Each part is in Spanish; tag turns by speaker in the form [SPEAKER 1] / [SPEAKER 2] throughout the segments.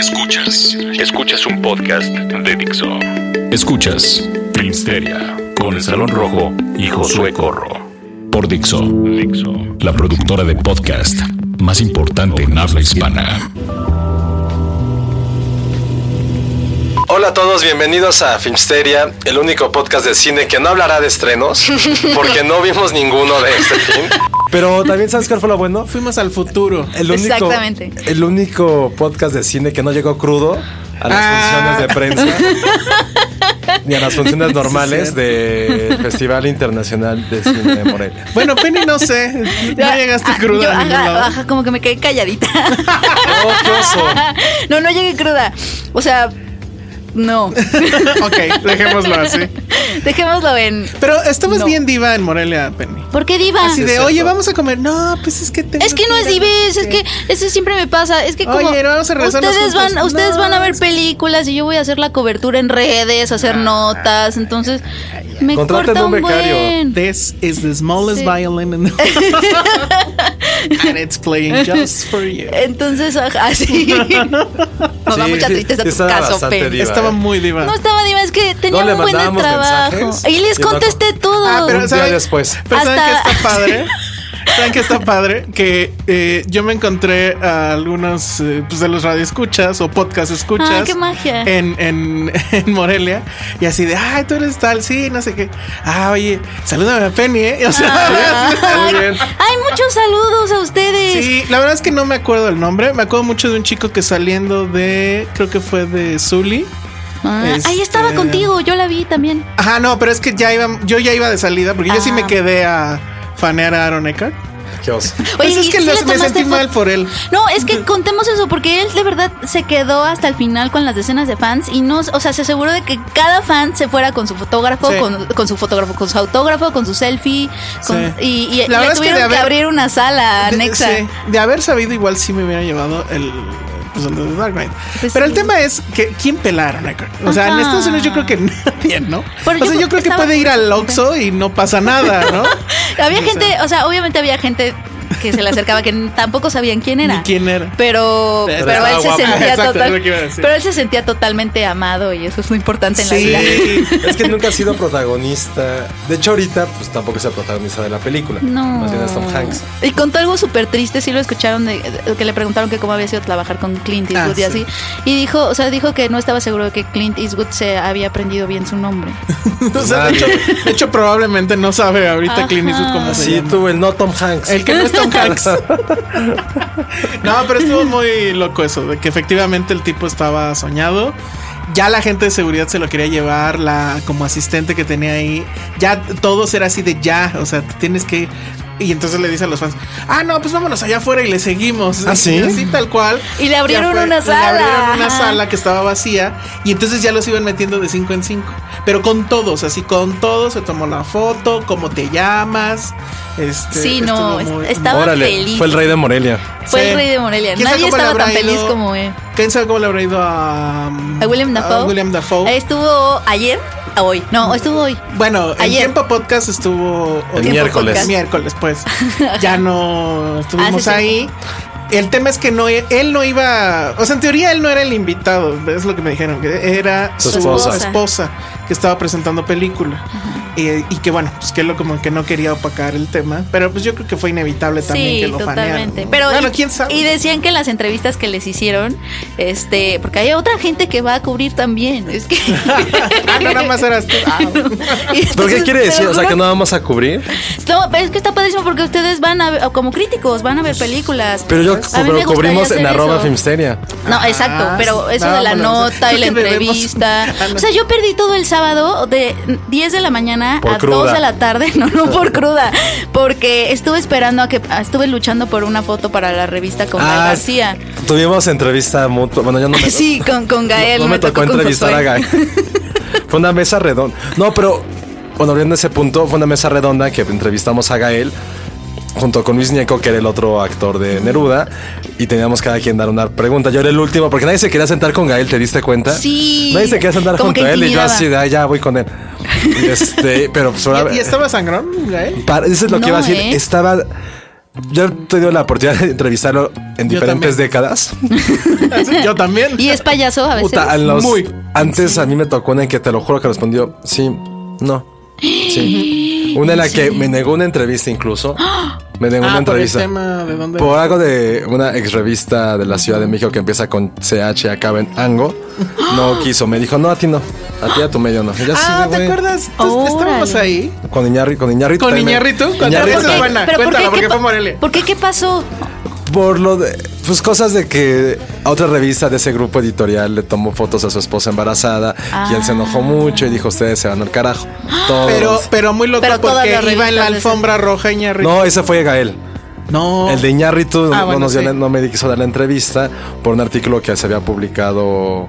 [SPEAKER 1] Escuchas, escuchas un podcast de Dixo. Escuchas Filmsteria con el Salón Rojo y Josué Corro. Por Dixo, Dixo, la productora de podcast más importante en habla hispana.
[SPEAKER 2] Hola a todos, bienvenidos a Filmsteria, el único podcast de cine que no hablará de estrenos, porque no vimos ninguno de este fin.
[SPEAKER 3] Pero también sabes cuál fue lo bueno.
[SPEAKER 4] Fuimos al futuro.
[SPEAKER 3] El único,
[SPEAKER 5] Exactamente.
[SPEAKER 3] El único podcast de cine que no llegó crudo a las
[SPEAKER 4] Ah.
[SPEAKER 3] funciones de prensa. ni a las funciones normales del Festival Internacional de Cine de Morelia.
[SPEAKER 4] Bueno, Penny, no sé. No llegaste
[SPEAKER 5] Ah,
[SPEAKER 4] cruda
[SPEAKER 5] yo,
[SPEAKER 4] a ningún
[SPEAKER 5] ajá,
[SPEAKER 4] lado.
[SPEAKER 5] ajá, como que me quedé calladita.
[SPEAKER 3] ¡Oh, qué oso!
[SPEAKER 5] no, no llegué cruda. O sea, no.
[SPEAKER 4] ok, dejémoslo así.
[SPEAKER 5] Dejémoslo en.
[SPEAKER 4] Pero estabas
[SPEAKER 5] No.
[SPEAKER 4] bien diva en Morelia, Penny.
[SPEAKER 5] ¿Por qué diva?
[SPEAKER 4] Así de,
[SPEAKER 3] es
[SPEAKER 4] oye, vamos a comer. No, pues es que tengo
[SPEAKER 5] Es que no es dives, es que eso siempre me pasa. Es que como
[SPEAKER 4] Oye, no, vamos a
[SPEAKER 5] ustedes van, ustedes van a ver películas y yo voy a hacer la cobertura en redes, hacer notas, entonces me corta
[SPEAKER 3] un
[SPEAKER 5] un
[SPEAKER 3] becario.
[SPEAKER 5] buen.
[SPEAKER 4] This is the smallest
[SPEAKER 5] Sí.
[SPEAKER 4] violin in the And it's playing just for you.
[SPEAKER 5] Entonces, ajá, sí. Nos da
[SPEAKER 3] Sí,
[SPEAKER 5] mucha
[SPEAKER 3] sí,
[SPEAKER 5] tristeza tu
[SPEAKER 3] estaba
[SPEAKER 5] caso,
[SPEAKER 3] bastante
[SPEAKER 5] Pen.
[SPEAKER 3] diva,
[SPEAKER 4] Estaba
[SPEAKER 3] ¿eh?
[SPEAKER 4] muy diva.
[SPEAKER 5] No estaba diva, es que tenía
[SPEAKER 3] No,
[SPEAKER 5] un buen de trabajo.
[SPEAKER 3] mensajes
[SPEAKER 5] Y les
[SPEAKER 3] y no-
[SPEAKER 5] contesté todo.
[SPEAKER 4] Ah, pero
[SPEAKER 3] Un
[SPEAKER 4] ¿saben?
[SPEAKER 3] día después.
[SPEAKER 4] Pero ¿saben
[SPEAKER 5] Hasta-
[SPEAKER 4] qué está padre? ¿Saben qué está padre? Que eh, yo me encontré a algunos eh, pues, de los radioescuchas o podcast escuchas.
[SPEAKER 5] Ah, qué magia.
[SPEAKER 4] En, en, en Morelia. Y así de, ay, tú eres tal, sí, no sé qué. Ah, oye, salúdame a Penny, ¿eh? O sea,
[SPEAKER 5] Ay,
[SPEAKER 3] Muy bien.
[SPEAKER 5] Ay, muchos saludos a ustedes.
[SPEAKER 4] sí, la verdad es que no me acuerdo el nombre. Me acuerdo mucho de un chico que saliendo de, creo que fue de Zully.
[SPEAKER 5] Ah, Ahí
[SPEAKER 4] Este-
[SPEAKER 5] estaba contigo, yo la vi también.
[SPEAKER 4] Ajá, no, pero es que ya iba, yo ya iba de salida porque yo sí
[SPEAKER 5] Ah.
[SPEAKER 4] me quedé a fanear a Aaron Eckhart.
[SPEAKER 3] Qué oso.
[SPEAKER 4] Pues
[SPEAKER 5] Oye,
[SPEAKER 4] es
[SPEAKER 5] ¿y
[SPEAKER 4] que los- me sentí mal por él.
[SPEAKER 5] No, es que contemos eso, porque él de verdad se quedó hasta el final con las decenas de fans y no, o sea, se aseguró de que cada fan se fuera con su fotógrafo,
[SPEAKER 4] Sí.
[SPEAKER 5] con, con su fotógrafo, con su autógrafo, con su selfie, con-
[SPEAKER 4] Sí.
[SPEAKER 5] y, y
[SPEAKER 4] La
[SPEAKER 5] le
[SPEAKER 4] verdad es que
[SPEAKER 5] tuvieron
[SPEAKER 4] de
[SPEAKER 5] que,
[SPEAKER 4] haber-
[SPEAKER 5] abrir una sala
[SPEAKER 4] De,
[SPEAKER 5] anexa.
[SPEAKER 4] sí, de haber sabido, igual sí me hubiera llevado el. Pues el de The Dark Knight.
[SPEAKER 5] Pues
[SPEAKER 4] Pero
[SPEAKER 5] sí.
[SPEAKER 4] el tema es que ¿quién pelaron a Eckhart? O sea, en. Estados Unidos yo creo que nadie, ¿no?
[SPEAKER 5] Pero
[SPEAKER 4] o sea,
[SPEAKER 5] yo
[SPEAKER 4] yo creo que puede ir al Oxxo y no pasa nada, ¿no?
[SPEAKER 5] Había gente, o sea, obviamente había gente que se le acercaba que tampoco sabían quién era.
[SPEAKER 4] Ni quién era.
[SPEAKER 5] Pero,
[SPEAKER 4] Pero
[SPEAKER 5] él se sentía
[SPEAKER 4] Exacto,
[SPEAKER 5] total- pero él se sentía totalmente amado y eso es lo importante en la
[SPEAKER 4] Sí.
[SPEAKER 5] vida.
[SPEAKER 3] Es que nunca ha sido protagonista. De hecho, ahorita, pues tampoco es el protagonista de la película.
[SPEAKER 5] No.
[SPEAKER 3] Más bien es Tom Hanks.
[SPEAKER 5] Y contó algo súper triste, sí lo escucharon, de, de- que le preguntaron que cómo había sido trabajar con Clint Eastwood
[SPEAKER 4] Ah,
[SPEAKER 5] y
[SPEAKER 4] sí.
[SPEAKER 5] así. Y dijo, o sea, dijo que no estaba seguro de que Clint Eastwood se había aprendido bien su nombre.
[SPEAKER 4] O sea, de hecho, de hecho, probablemente no sabe ahorita
[SPEAKER 5] Ajá.
[SPEAKER 4] Clint Eastwood cómo se
[SPEAKER 3] Sí,
[SPEAKER 4] llama.
[SPEAKER 3] tú, el no Tom Hanks.
[SPEAKER 4] El que no es Tom No, pero estuvo muy loco eso, de que efectivamente el tipo estaba soñado. Ya la gente de seguridad se lo quería llevar, la como asistente que tenía ahí. Ya todos era así de ya, o sea, tienes que. Y entonces le dice a los fans, ah, no, pues vámonos allá afuera y le seguimos.
[SPEAKER 3] ¿Ah, sí?
[SPEAKER 4] Y así tal cual.
[SPEAKER 5] Y le abrieron una
[SPEAKER 4] Le
[SPEAKER 5] sala.
[SPEAKER 4] abrieron una
[SPEAKER 5] Ajá.
[SPEAKER 4] sala que estaba vacía y entonces ya los iban metiendo de cinco en cinco. Pero con todos, así con todos, se tomó la foto, cómo te llamas. Este,
[SPEAKER 5] Sí, no,
[SPEAKER 4] muy-
[SPEAKER 5] estaba
[SPEAKER 3] Órale,
[SPEAKER 5] feliz.
[SPEAKER 3] fue el rey de Morelia.
[SPEAKER 5] Fue
[SPEAKER 4] Sí.
[SPEAKER 5] el rey de Morelia.
[SPEAKER 4] ¿Quién sabe
[SPEAKER 5] Nadie
[SPEAKER 4] le
[SPEAKER 5] estaba tan feliz como él.
[SPEAKER 4] ¿Quién sabe cómo le habrá ido a,
[SPEAKER 5] A William Dafoe.
[SPEAKER 4] William Dafoe.
[SPEAKER 5] Estuvo ayer, a hoy. No, estuvo hoy.
[SPEAKER 4] Bueno, el
[SPEAKER 5] Ayer.
[SPEAKER 4] tiempo podcast estuvo
[SPEAKER 3] El miércoles.
[SPEAKER 5] podcast.
[SPEAKER 4] miércoles, pues. ya no estuvimos
[SPEAKER 5] Ah,
[SPEAKER 4] ahí. El tema es que no, él no iba, o sea, en teoría él no era el invitado, es lo que me dijeron, que era
[SPEAKER 3] Su
[SPEAKER 4] su,
[SPEAKER 3] esposa.
[SPEAKER 4] esposa que estaba presentando película. Y, y que bueno, pues que lo como que no quería opacar el tema. Pero pues yo creo que fue inevitable también
[SPEAKER 5] Sí,
[SPEAKER 4] que lo
[SPEAKER 5] totalmente. Pero
[SPEAKER 4] bueno,
[SPEAKER 5] y,
[SPEAKER 4] quién sabe.
[SPEAKER 5] y decían que en las entrevistas que les hicieron, este, porque hay otra gente que va a cubrir también. Es que
[SPEAKER 4] ah, no, nada más eras tú. Ah,
[SPEAKER 3] ¿Pero qué quiere decir? O sea, que no vamos a cubrir.
[SPEAKER 5] No, es que está padrísimo porque ustedes van a ver, como críticos, van a ver películas.
[SPEAKER 3] Pero yo pero cubrimos en arroba. Filmsteria.
[SPEAKER 5] No, exacto,
[SPEAKER 4] Ah,
[SPEAKER 5] pero eso de la nota y la entrevista.
[SPEAKER 4] Ah, no.
[SPEAKER 5] O sea, yo perdí todo el sábado de 10 de la mañana
[SPEAKER 3] Por
[SPEAKER 5] a
[SPEAKER 3] cruda.
[SPEAKER 5] 2 de la tarde, no, no por cruda, porque estuve esperando a que estuve luchando por una foto para la revista con
[SPEAKER 3] Ah,
[SPEAKER 5] García.
[SPEAKER 3] Tuvimos entrevista mutua. Bueno, yo no me.
[SPEAKER 5] Sí, con, con Gael.
[SPEAKER 3] no me tocó
[SPEAKER 5] con
[SPEAKER 3] entrevistar a. Gael. Fue una mesa redonda. No, pero bueno, volviendo a ese punto, fue una mesa redonda que entrevistamos a Gael junto con Luis Ñeco, que era el otro actor de Neruda, y teníamos cada quien dar una pregunta. Yo era el último, porque nadie se quería sentar con Gael, ¿te diste cuenta?
[SPEAKER 5] Sí.
[SPEAKER 3] Nadie se quería sentar
[SPEAKER 5] Como
[SPEAKER 3] junto
[SPEAKER 5] que
[SPEAKER 3] a él, y yo así de, "Ay, ya voy con él. Y este, pero pues ahora-
[SPEAKER 4] ¿Y, y estaba sangrón, Gael?
[SPEAKER 3] para- eso es lo que
[SPEAKER 5] No,
[SPEAKER 3] iba a decir.
[SPEAKER 5] ¿eh?
[SPEAKER 3] Estaba. Yo he tenido la oportunidad de entrevistarlo en
[SPEAKER 4] Yo
[SPEAKER 3] diferentes
[SPEAKER 4] también.
[SPEAKER 3] décadas.
[SPEAKER 4] Yo también.
[SPEAKER 5] Y es payaso a veces.
[SPEAKER 3] Puta, a los-
[SPEAKER 4] Muy.
[SPEAKER 3] Antes a mí me tocó una en que te lo juro que respondió sí, no, sí. Una en la que me negó una entrevista incluso. Me una
[SPEAKER 4] Ah, por el
[SPEAKER 3] entrevista.
[SPEAKER 4] tema de dónde.
[SPEAKER 3] Por algo de una ex revista de la Ciudad de México que empieza con CH y acaba en Ango. No quiso. Me dijo, no, a ti no. A ti a tu medio no. Así
[SPEAKER 4] Ah,
[SPEAKER 3] de,
[SPEAKER 4] ¿te acuerdas? Tú- Estábamos
[SPEAKER 5] Órale.
[SPEAKER 4] ahí.
[SPEAKER 3] Con Iñarri, con Iñarritu.
[SPEAKER 4] ¿Con Iñárritu? Con
[SPEAKER 3] también.
[SPEAKER 4] buena.
[SPEAKER 5] ¿Pero por
[SPEAKER 4] Cuéntala,
[SPEAKER 5] qué?
[SPEAKER 4] porque
[SPEAKER 5] ¿Qué
[SPEAKER 4] fue Morelia.
[SPEAKER 5] ¿Por qué? ¿Qué pasó?
[SPEAKER 3] Por lo de, pues cosas de que a otra revista de ese grupo editorial le tomó fotos a su esposa embarazada y él se enojó mucho y dijo, ustedes se van al carajo. Todos.
[SPEAKER 4] Pero, pero muy loco
[SPEAKER 5] Pero
[SPEAKER 4] porque iba en la
[SPEAKER 5] de ese-
[SPEAKER 4] alfombra roja Iñárritu.
[SPEAKER 3] no, ese fue Gael.
[SPEAKER 4] No.
[SPEAKER 3] El de Iñárritu
[SPEAKER 4] Ah,
[SPEAKER 3] no,
[SPEAKER 4] bueno,
[SPEAKER 3] nos dio
[SPEAKER 4] sí.
[SPEAKER 3] la- no me quiso dar la entrevista por un artículo que se había publicado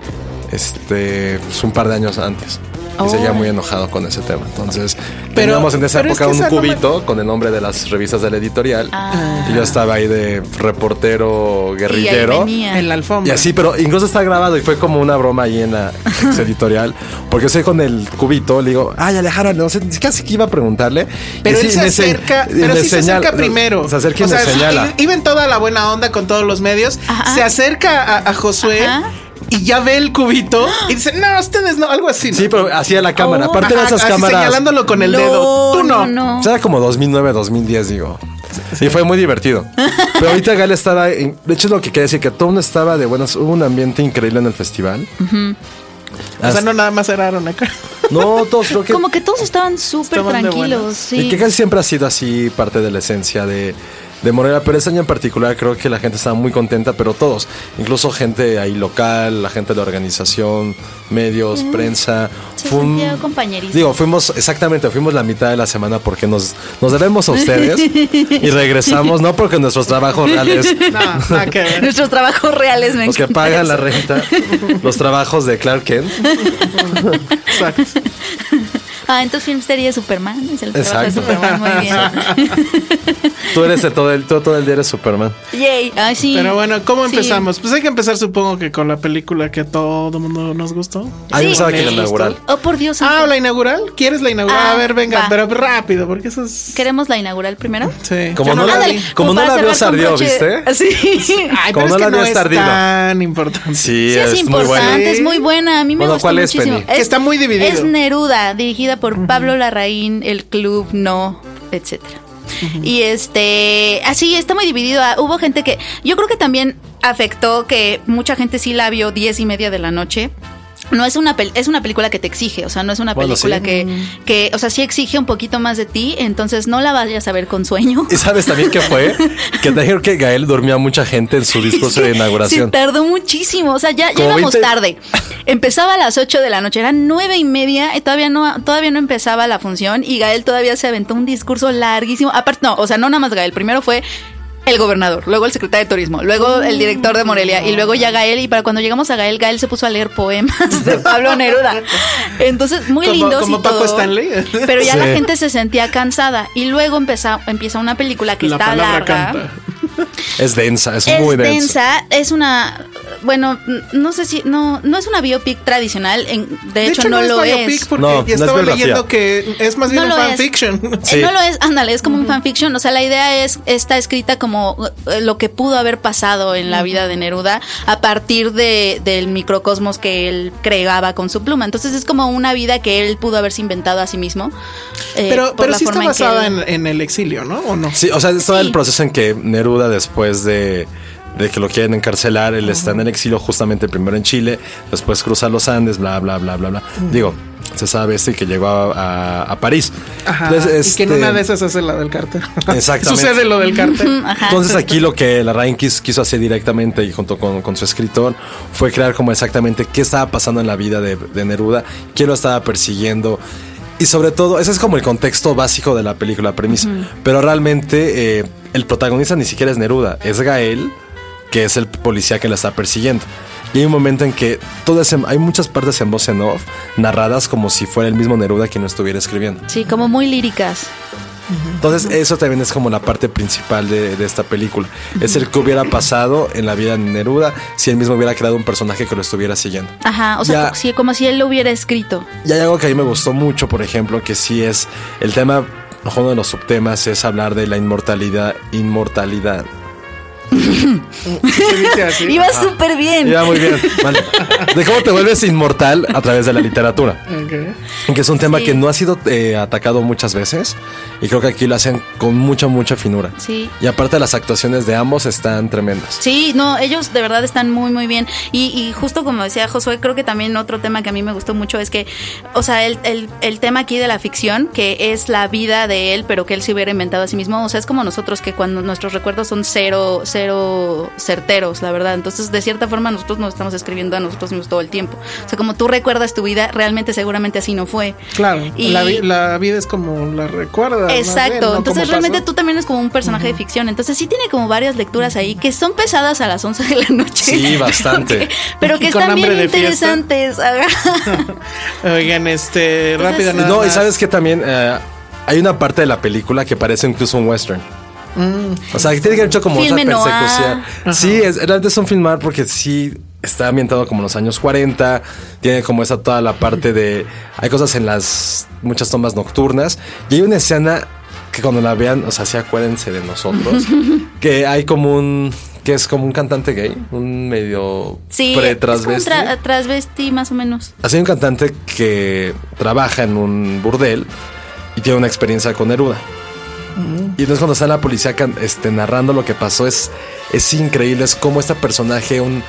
[SPEAKER 3] este pues, un par de años antes. Y seguía muy enojado con ese tema. Entonces,
[SPEAKER 4] Pero-
[SPEAKER 3] teníamos en esa
[SPEAKER 4] pero es
[SPEAKER 3] época
[SPEAKER 4] que
[SPEAKER 3] un
[SPEAKER 4] esa no me-
[SPEAKER 3] cubito con el nombre de las revistas del editorial.
[SPEAKER 5] Ah.
[SPEAKER 3] Y yo estaba ahí de reportero
[SPEAKER 5] Y
[SPEAKER 3] guerrillero.
[SPEAKER 5] venía.
[SPEAKER 4] En la alfombra.
[SPEAKER 3] Y así, pero incluso está grabado y fue como una broma ahí en la ex editorial. Porque estoy con el cubito, le digo, ay, Alejandro, no sé, casi que iba a preguntarle.
[SPEAKER 4] Pero
[SPEAKER 3] Y
[SPEAKER 4] él
[SPEAKER 3] sí,
[SPEAKER 4] se
[SPEAKER 3] se-
[SPEAKER 4] acerca,
[SPEAKER 3] y
[SPEAKER 4] pero sí se acerca primero.
[SPEAKER 3] Se acerca y
[SPEAKER 4] O
[SPEAKER 3] me señala.
[SPEAKER 4] iba en toda la buena onda con todos los medios.
[SPEAKER 5] Ajá.
[SPEAKER 4] Se acerca a, a Josué
[SPEAKER 5] Ajá.
[SPEAKER 4] Y ya ve el cubito y dice, no, ustedes no, algo así. ¿no?
[SPEAKER 3] Sí, pero hacía la cámara.
[SPEAKER 5] Oh.
[SPEAKER 3] Aparte de esas
[SPEAKER 4] así
[SPEAKER 3] cámaras.
[SPEAKER 4] señalándolo con el
[SPEAKER 5] No,
[SPEAKER 4] dedo. Tú no.
[SPEAKER 5] no,
[SPEAKER 3] O sea, era como 2009, 2010, digo. Y fue muy divertido. Pero ahorita Gal estaba. en- de hecho, es lo que quería decir: que todo mundo estaba de buenas. Hubo un ambiente increíble en el festival.
[SPEAKER 4] O sea, no nada más era acá.
[SPEAKER 3] No, todos creo que.
[SPEAKER 5] Como que todos estaban súper tranquilos, sí.
[SPEAKER 3] Y que casi siempre ha sido así parte de la esencia de, de Morelia. Pero este año en particular creo que la gente estaba muy contenta, pero todos. Incluso gente ahí local, la gente de la organización, medios, prensa.
[SPEAKER 5] Se
[SPEAKER 3] Fue un-
[SPEAKER 5] sentía compañerismo.
[SPEAKER 3] Digo, fuimos, exactamente, fuimos la mitad de la semana porque nos, nos debemos a ustedes y regresamos, no porque nuestros trabajos reales,
[SPEAKER 4] No, ver.
[SPEAKER 5] Nuestros trabajos reales me
[SPEAKER 3] los que pagan la renta, los trabajos de Clark Kent.
[SPEAKER 4] Exacto.
[SPEAKER 5] Ah, entonces Filmsteria es Superman, es el trabajo de
[SPEAKER 3] Exacto.
[SPEAKER 5] Superman, muy bien.
[SPEAKER 3] Tú eres de todo el, tú todo el día eres Superman.
[SPEAKER 5] Yay. Ay, sí.
[SPEAKER 4] Pero bueno, ¿cómo
[SPEAKER 5] Sí.
[SPEAKER 4] empezamos? Pues hay que empezar, supongo que con la película que a todo mundo nos gustó.
[SPEAKER 3] Ay,
[SPEAKER 5] Sí.
[SPEAKER 3] pensaba que
[SPEAKER 4] ¿Les
[SPEAKER 3] la inaugural.
[SPEAKER 5] Oh, por Dios.
[SPEAKER 4] Ah, la inaugural. ¿Quieres la inaugural?
[SPEAKER 5] Ah,
[SPEAKER 4] a ver, venga,
[SPEAKER 5] va.
[SPEAKER 4] pero rápido, porque eso es.
[SPEAKER 5] ¿Queremos la inaugural primero?
[SPEAKER 4] Sí.
[SPEAKER 3] Como
[SPEAKER 4] Yo
[SPEAKER 3] no la como no la vio Sardió,
[SPEAKER 5] broche- Sí.
[SPEAKER 4] Ay,
[SPEAKER 3] Como
[SPEAKER 4] pero
[SPEAKER 3] no
[SPEAKER 4] es
[SPEAKER 3] la
[SPEAKER 4] no
[SPEAKER 3] vio
[SPEAKER 4] es
[SPEAKER 3] Sardido.
[SPEAKER 4] tan importante.
[SPEAKER 3] Sí,
[SPEAKER 5] Sí, es,
[SPEAKER 3] es, muy
[SPEAKER 5] importante,
[SPEAKER 3] bueno.
[SPEAKER 5] es muy buena. A mí me
[SPEAKER 3] Bueno,
[SPEAKER 5] gustó
[SPEAKER 3] ¿cuál es,
[SPEAKER 5] muchísimo.
[SPEAKER 3] Penny?
[SPEAKER 4] Que está muy dividido.
[SPEAKER 5] Es Neruda, dirigida por Pablo Larraín, el club No, etcétera. Y este, así está muy dividido. Ah, Hubo gente que, yo creo que también afectó que mucha gente sí la vio diez y media de la noche. No es una es una película que te exige, o sea, no es una
[SPEAKER 3] Bueno,
[SPEAKER 5] película
[SPEAKER 3] sí.
[SPEAKER 5] que, que, o sea, sí exige un poquito más de ti, entonces no la vayas a ver con sueño.
[SPEAKER 3] ¿Y sabes también qué fue? que te dijeron que Gael dormía mucha gente en su discurso de inauguración.
[SPEAKER 5] Sí, tardó muchísimo. O sea, ya,
[SPEAKER 3] Como 20
[SPEAKER 5] tarde. Empezaba a las 8 de la noche, eran nueve y media y todavía no, todavía no empezaba la función. Y Gael todavía se aventó un discurso larguísimo. Aparte, no, o sea, no nada más Gael. Primero fue el gobernador, luego el secretario de turismo, luego el director de Morelia y luego ya Gael. Y para cuando llegamos a Gael, Gael se puso a leer poemas de Pablo Neruda. Entonces, muy
[SPEAKER 4] Como-
[SPEAKER 5] lindos
[SPEAKER 4] como
[SPEAKER 5] y
[SPEAKER 4] Paco
[SPEAKER 5] todo.
[SPEAKER 4] Stanley.
[SPEAKER 5] Pero ya la gente se sentía cansada. Y luego empezó, empieza una película que
[SPEAKER 4] la
[SPEAKER 5] está larga.
[SPEAKER 4] canta.
[SPEAKER 3] Es densa, es,
[SPEAKER 5] Es
[SPEAKER 3] muy densa.
[SPEAKER 5] densa, es una bueno, no sé si, no, no es una biopic tradicional, en- de, hecho, no,
[SPEAKER 4] es
[SPEAKER 5] lo
[SPEAKER 4] biopic
[SPEAKER 5] es.
[SPEAKER 4] porque
[SPEAKER 3] No, no
[SPEAKER 4] ya
[SPEAKER 3] es
[SPEAKER 4] estaba leyendo que es más bien
[SPEAKER 5] No
[SPEAKER 4] un
[SPEAKER 5] lo es.
[SPEAKER 4] fanfiction.
[SPEAKER 5] Eh,
[SPEAKER 3] Sí.
[SPEAKER 5] No lo es, ándale, es como un fanfiction. O sea, la idea es, está escrita como eh, lo que pudo haber pasado en la vida de Neruda a partir de, del microcosmos que él creaba con su pluma. Entonces es como una vida que él pudo haberse inventado a sí mismo. eh,
[SPEAKER 4] Pero,
[SPEAKER 5] por
[SPEAKER 4] pero sí está
[SPEAKER 5] en
[SPEAKER 4] basada
[SPEAKER 5] él-
[SPEAKER 4] en, en el exilio, ¿no? ¿O no?
[SPEAKER 3] Sí, o sea, es todo
[SPEAKER 5] Sí.
[SPEAKER 3] el proceso en que Neruda, después de, de que lo quieren encarcelar, él está en el exilio justamente primero en Chile, después cruza los Andes, bla, bla, bla, bla, bla. Digo, se sabe esto y que llegó a, a- a París.
[SPEAKER 4] Ajá.
[SPEAKER 3] Entonces,
[SPEAKER 4] Y que en
[SPEAKER 3] este,
[SPEAKER 4] una de esas hace la del cártel.
[SPEAKER 3] Exactamente.
[SPEAKER 4] Sucede lo del cártel.
[SPEAKER 5] Ajá.
[SPEAKER 3] Entonces aquí lo que la Ryan quis- quiso hacer directamente y junto con, con su escritor fue crear como exactamente qué estaba pasando en la vida de, de Neruda, quién lo estaba persiguiendo. Y sobre todo, ese es como el contexto básico de la película, la premisa. Pero realmente eh, el protagonista ni siquiera es Neruda, es Gael, que es el policía que la está persiguiendo. Y hay un momento en que todo ese- hay muchas partes en voz en off narradas como si fuera el mismo Neruda quien lo estuviera escribiendo.
[SPEAKER 5] Sí, como muy líricas.
[SPEAKER 3] Entonces eso también es como la parte principal de, de esta película. Es el que hubiera pasado en la vida de Neruda si él mismo hubiera creado un personaje que lo estuviera siguiendo.
[SPEAKER 5] Ajá, o sea,
[SPEAKER 3] Ya.
[SPEAKER 5] como si él lo hubiera escrito.
[SPEAKER 3] Y hay algo que a mí me gustó mucho, por ejemplo, que sí es el tema, uno de los subtemas es hablar de la inmortalidad, inmortalidad.
[SPEAKER 4] Así.
[SPEAKER 5] Iba súper bien.
[SPEAKER 3] Ya, muy bien. Vale. De cómo te vuelves inmortal a través de la literatura.
[SPEAKER 4] Ok.
[SPEAKER 3] Que es un tema
[SPEAKER 5] Sí.
[SPEAKER 3] que no ha sido eh, atacado muchas veces. Y creo que aquí lo hacen con mucha, mucha finura.
[SPEAKER 5] Sí.
[SPEAKER 3] Y aparte las actuaciones de ambos están tremendas.
[SPEAKER 5] Sí, no, ellos de verdad están muy, muy bien. Y, y justo como decía Josué, creo que también otro tema que a mí me gustó mucho es que, o sea, el, el- el tema aquí de la ficción, que es la vida de él, pero que él se hubiera inventado a sí mismo. O sea, es como nosotros que cuando nuestros recuerdos son cero, cero certeros, la verdad. Entonces, de cierta forma, nosotros nos estamos escribiendo a nosotros mismos todo el tiempo. O sea, como tú recuerdas tu vida, realmente seguramente así no fue.
[SPEAKER 4] Claro,
[SPEAKER 5] Y-
[SPEAKER 4] la, vi- la vida es como la recuerda. bien,
[SPEAKER 5] Exacto,
[SPEAKER 4] ¿no?
[SPEAKER 5] entonces realmente
[SPEAKER 4] pasó.
[SPEAKER 5] tú también eres como un personaje de ficción, entonces sí tiene como varias lecturas ahí que son pesadas a las 11 de la noche.
[SPEAKER 3] Sí, bastante.
[SPEAKER 5] Que- pero que
[SPEAKER 4] con
[SPEAKER 5] están bien interesantes.
[SPEAKER 4] Oigan, este,
[SPEAKER 5] Entonces-
[SPEAKER 4] rápido nada
[SPEAKER 3] No, y sabes que también eh, hay una parte de la película que parece incluso un western. O sea, que tiene que ver mucho como
[SPEAKER 5] Mm. Noir.
[SPEAKER 3] persecución. Sí, es, realmente es un filmar porque sí está ambientado como en los años 40. Tiene como esa toda la parte de. Hay cosas en las muchas tomas nocturnas. Y hay una escena que cuando la vean, o sea, sí acuérdense de nosotros. que hay como un. que es como un cantante gay, un medio
[SPEAKER 5] Sí,
[SPEAKER 3] pre
[SPEAKER 5] es como un
[SPEAKER 3] transvesti.
[SPEAKER 5] tra- transvesti más o menos.
[SPEAKER 3] Así un cantante que trabaja en un burdel y tiene una experiencia con Neruda. Y entonces cuando está la policía este, narrando lo que pasó es, es increíble, es como este personaje, un,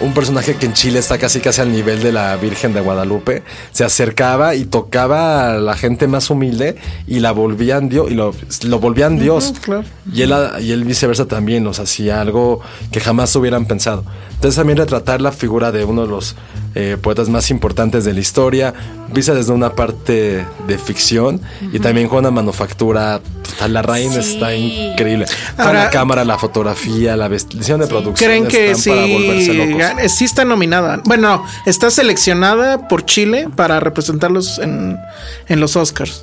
[SPEAKER 3] un personaje que en Chile está casi casi al nivel de la Virgen de Guadalupe, se acercaba y tocaba a la gente más humilde y la volvían Dios y lo, lo volvían Dios.
[SPEAKER 4] claro.
[SPEAKER 3] Y él, y él viceversa también, o sea, hacía algo que jamás hubieran pensado. Entonces también retratar la figura de uno de los eh, poetas más importantes de la historia, vista desde una parte de ficción y también con una manufactura, puta, la reina
[SPEAKER 5] Sí.
[SPEAKER 3] está increíble. Con
[SPEAKER 4] Ahora-
[SPEAKER 3] la cámara, la fotografía, la vestición de producción.
[SPEAKER 4] ¿Creen que
[SPEAKER 3] están para volverse
[SPEAKER 4] sí, sí está nominada? Bueno, está seleccionada por Chile para representarlos en, en los Oscars.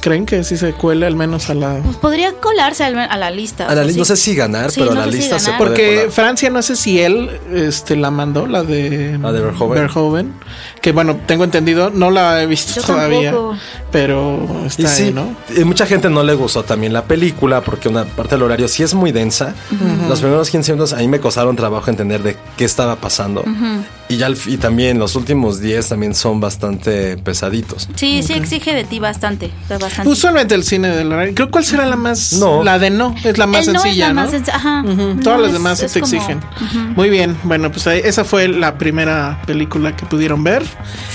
[SPEAKER 4] ¿Creen que sí se cuele al menos a la...
[SPEAKER 5] Pues podría colarse al- a la lista.
[SPEAKER 3] A la li- no sé si ganar,
[SPEAKER 5] Sí,
[SPEAKER 3] pero
[SPEAKER 5] no
[SPEAKER 3] la
[SPEAKER 5] si
[SPEAKER 3] lista se puede
[SPEAKER 4] Porque
[SPEAKER 3] colar.
[SPEAKER 4] Francia, no sé si él este, la mandó, la de,
[SPEAKER 3] La de Verhoeven.
[SPEAKER 4] Que bueno, tengo entendido, no la he visto
[SPEAKER 5] Yo
[SPEAKER 4] todavía.
[SPEAKER 5] tampoco.
[SPEAKER 4] Pero está
[SPEAKER 3] Y sí,
[SPEAKER 4] ahí, ¿no?
[SPEAKER 3] y mucha gente no le gustó también la película porque una parte del horario sí es muy densa. Los primeros 15 minutos a mí me costaron trabajo entender de qué estaba pasando. Y ya al fi- y también los últimos 10 también son bastante pesaditos.
[SPEAKER 5] Sí, sí exige de ti bastante. bastante.
[SPEAKER 4] Usualmente el cine del horario. Creo cuál será la más.
[SPEAKER 3] No.
[SPEAKER 4] La de no, es la más
[SPEAKER 5] El no es
[SPEAKER 4] sencilla,
[SPEAKER 5] la
[SPEAKER 4] ¿no?
[SPEAKER 5] más ajá.
[SPEAKER 4] Ujú,
[SPEAKER 5] No,
[SPEAKER 4] Todas las demás te
[SPEAKER 5] como-
[SPEAKER 4] exigen. Muy bien. Bueno, pues ahí- esa fue la primera película que pudieron ver.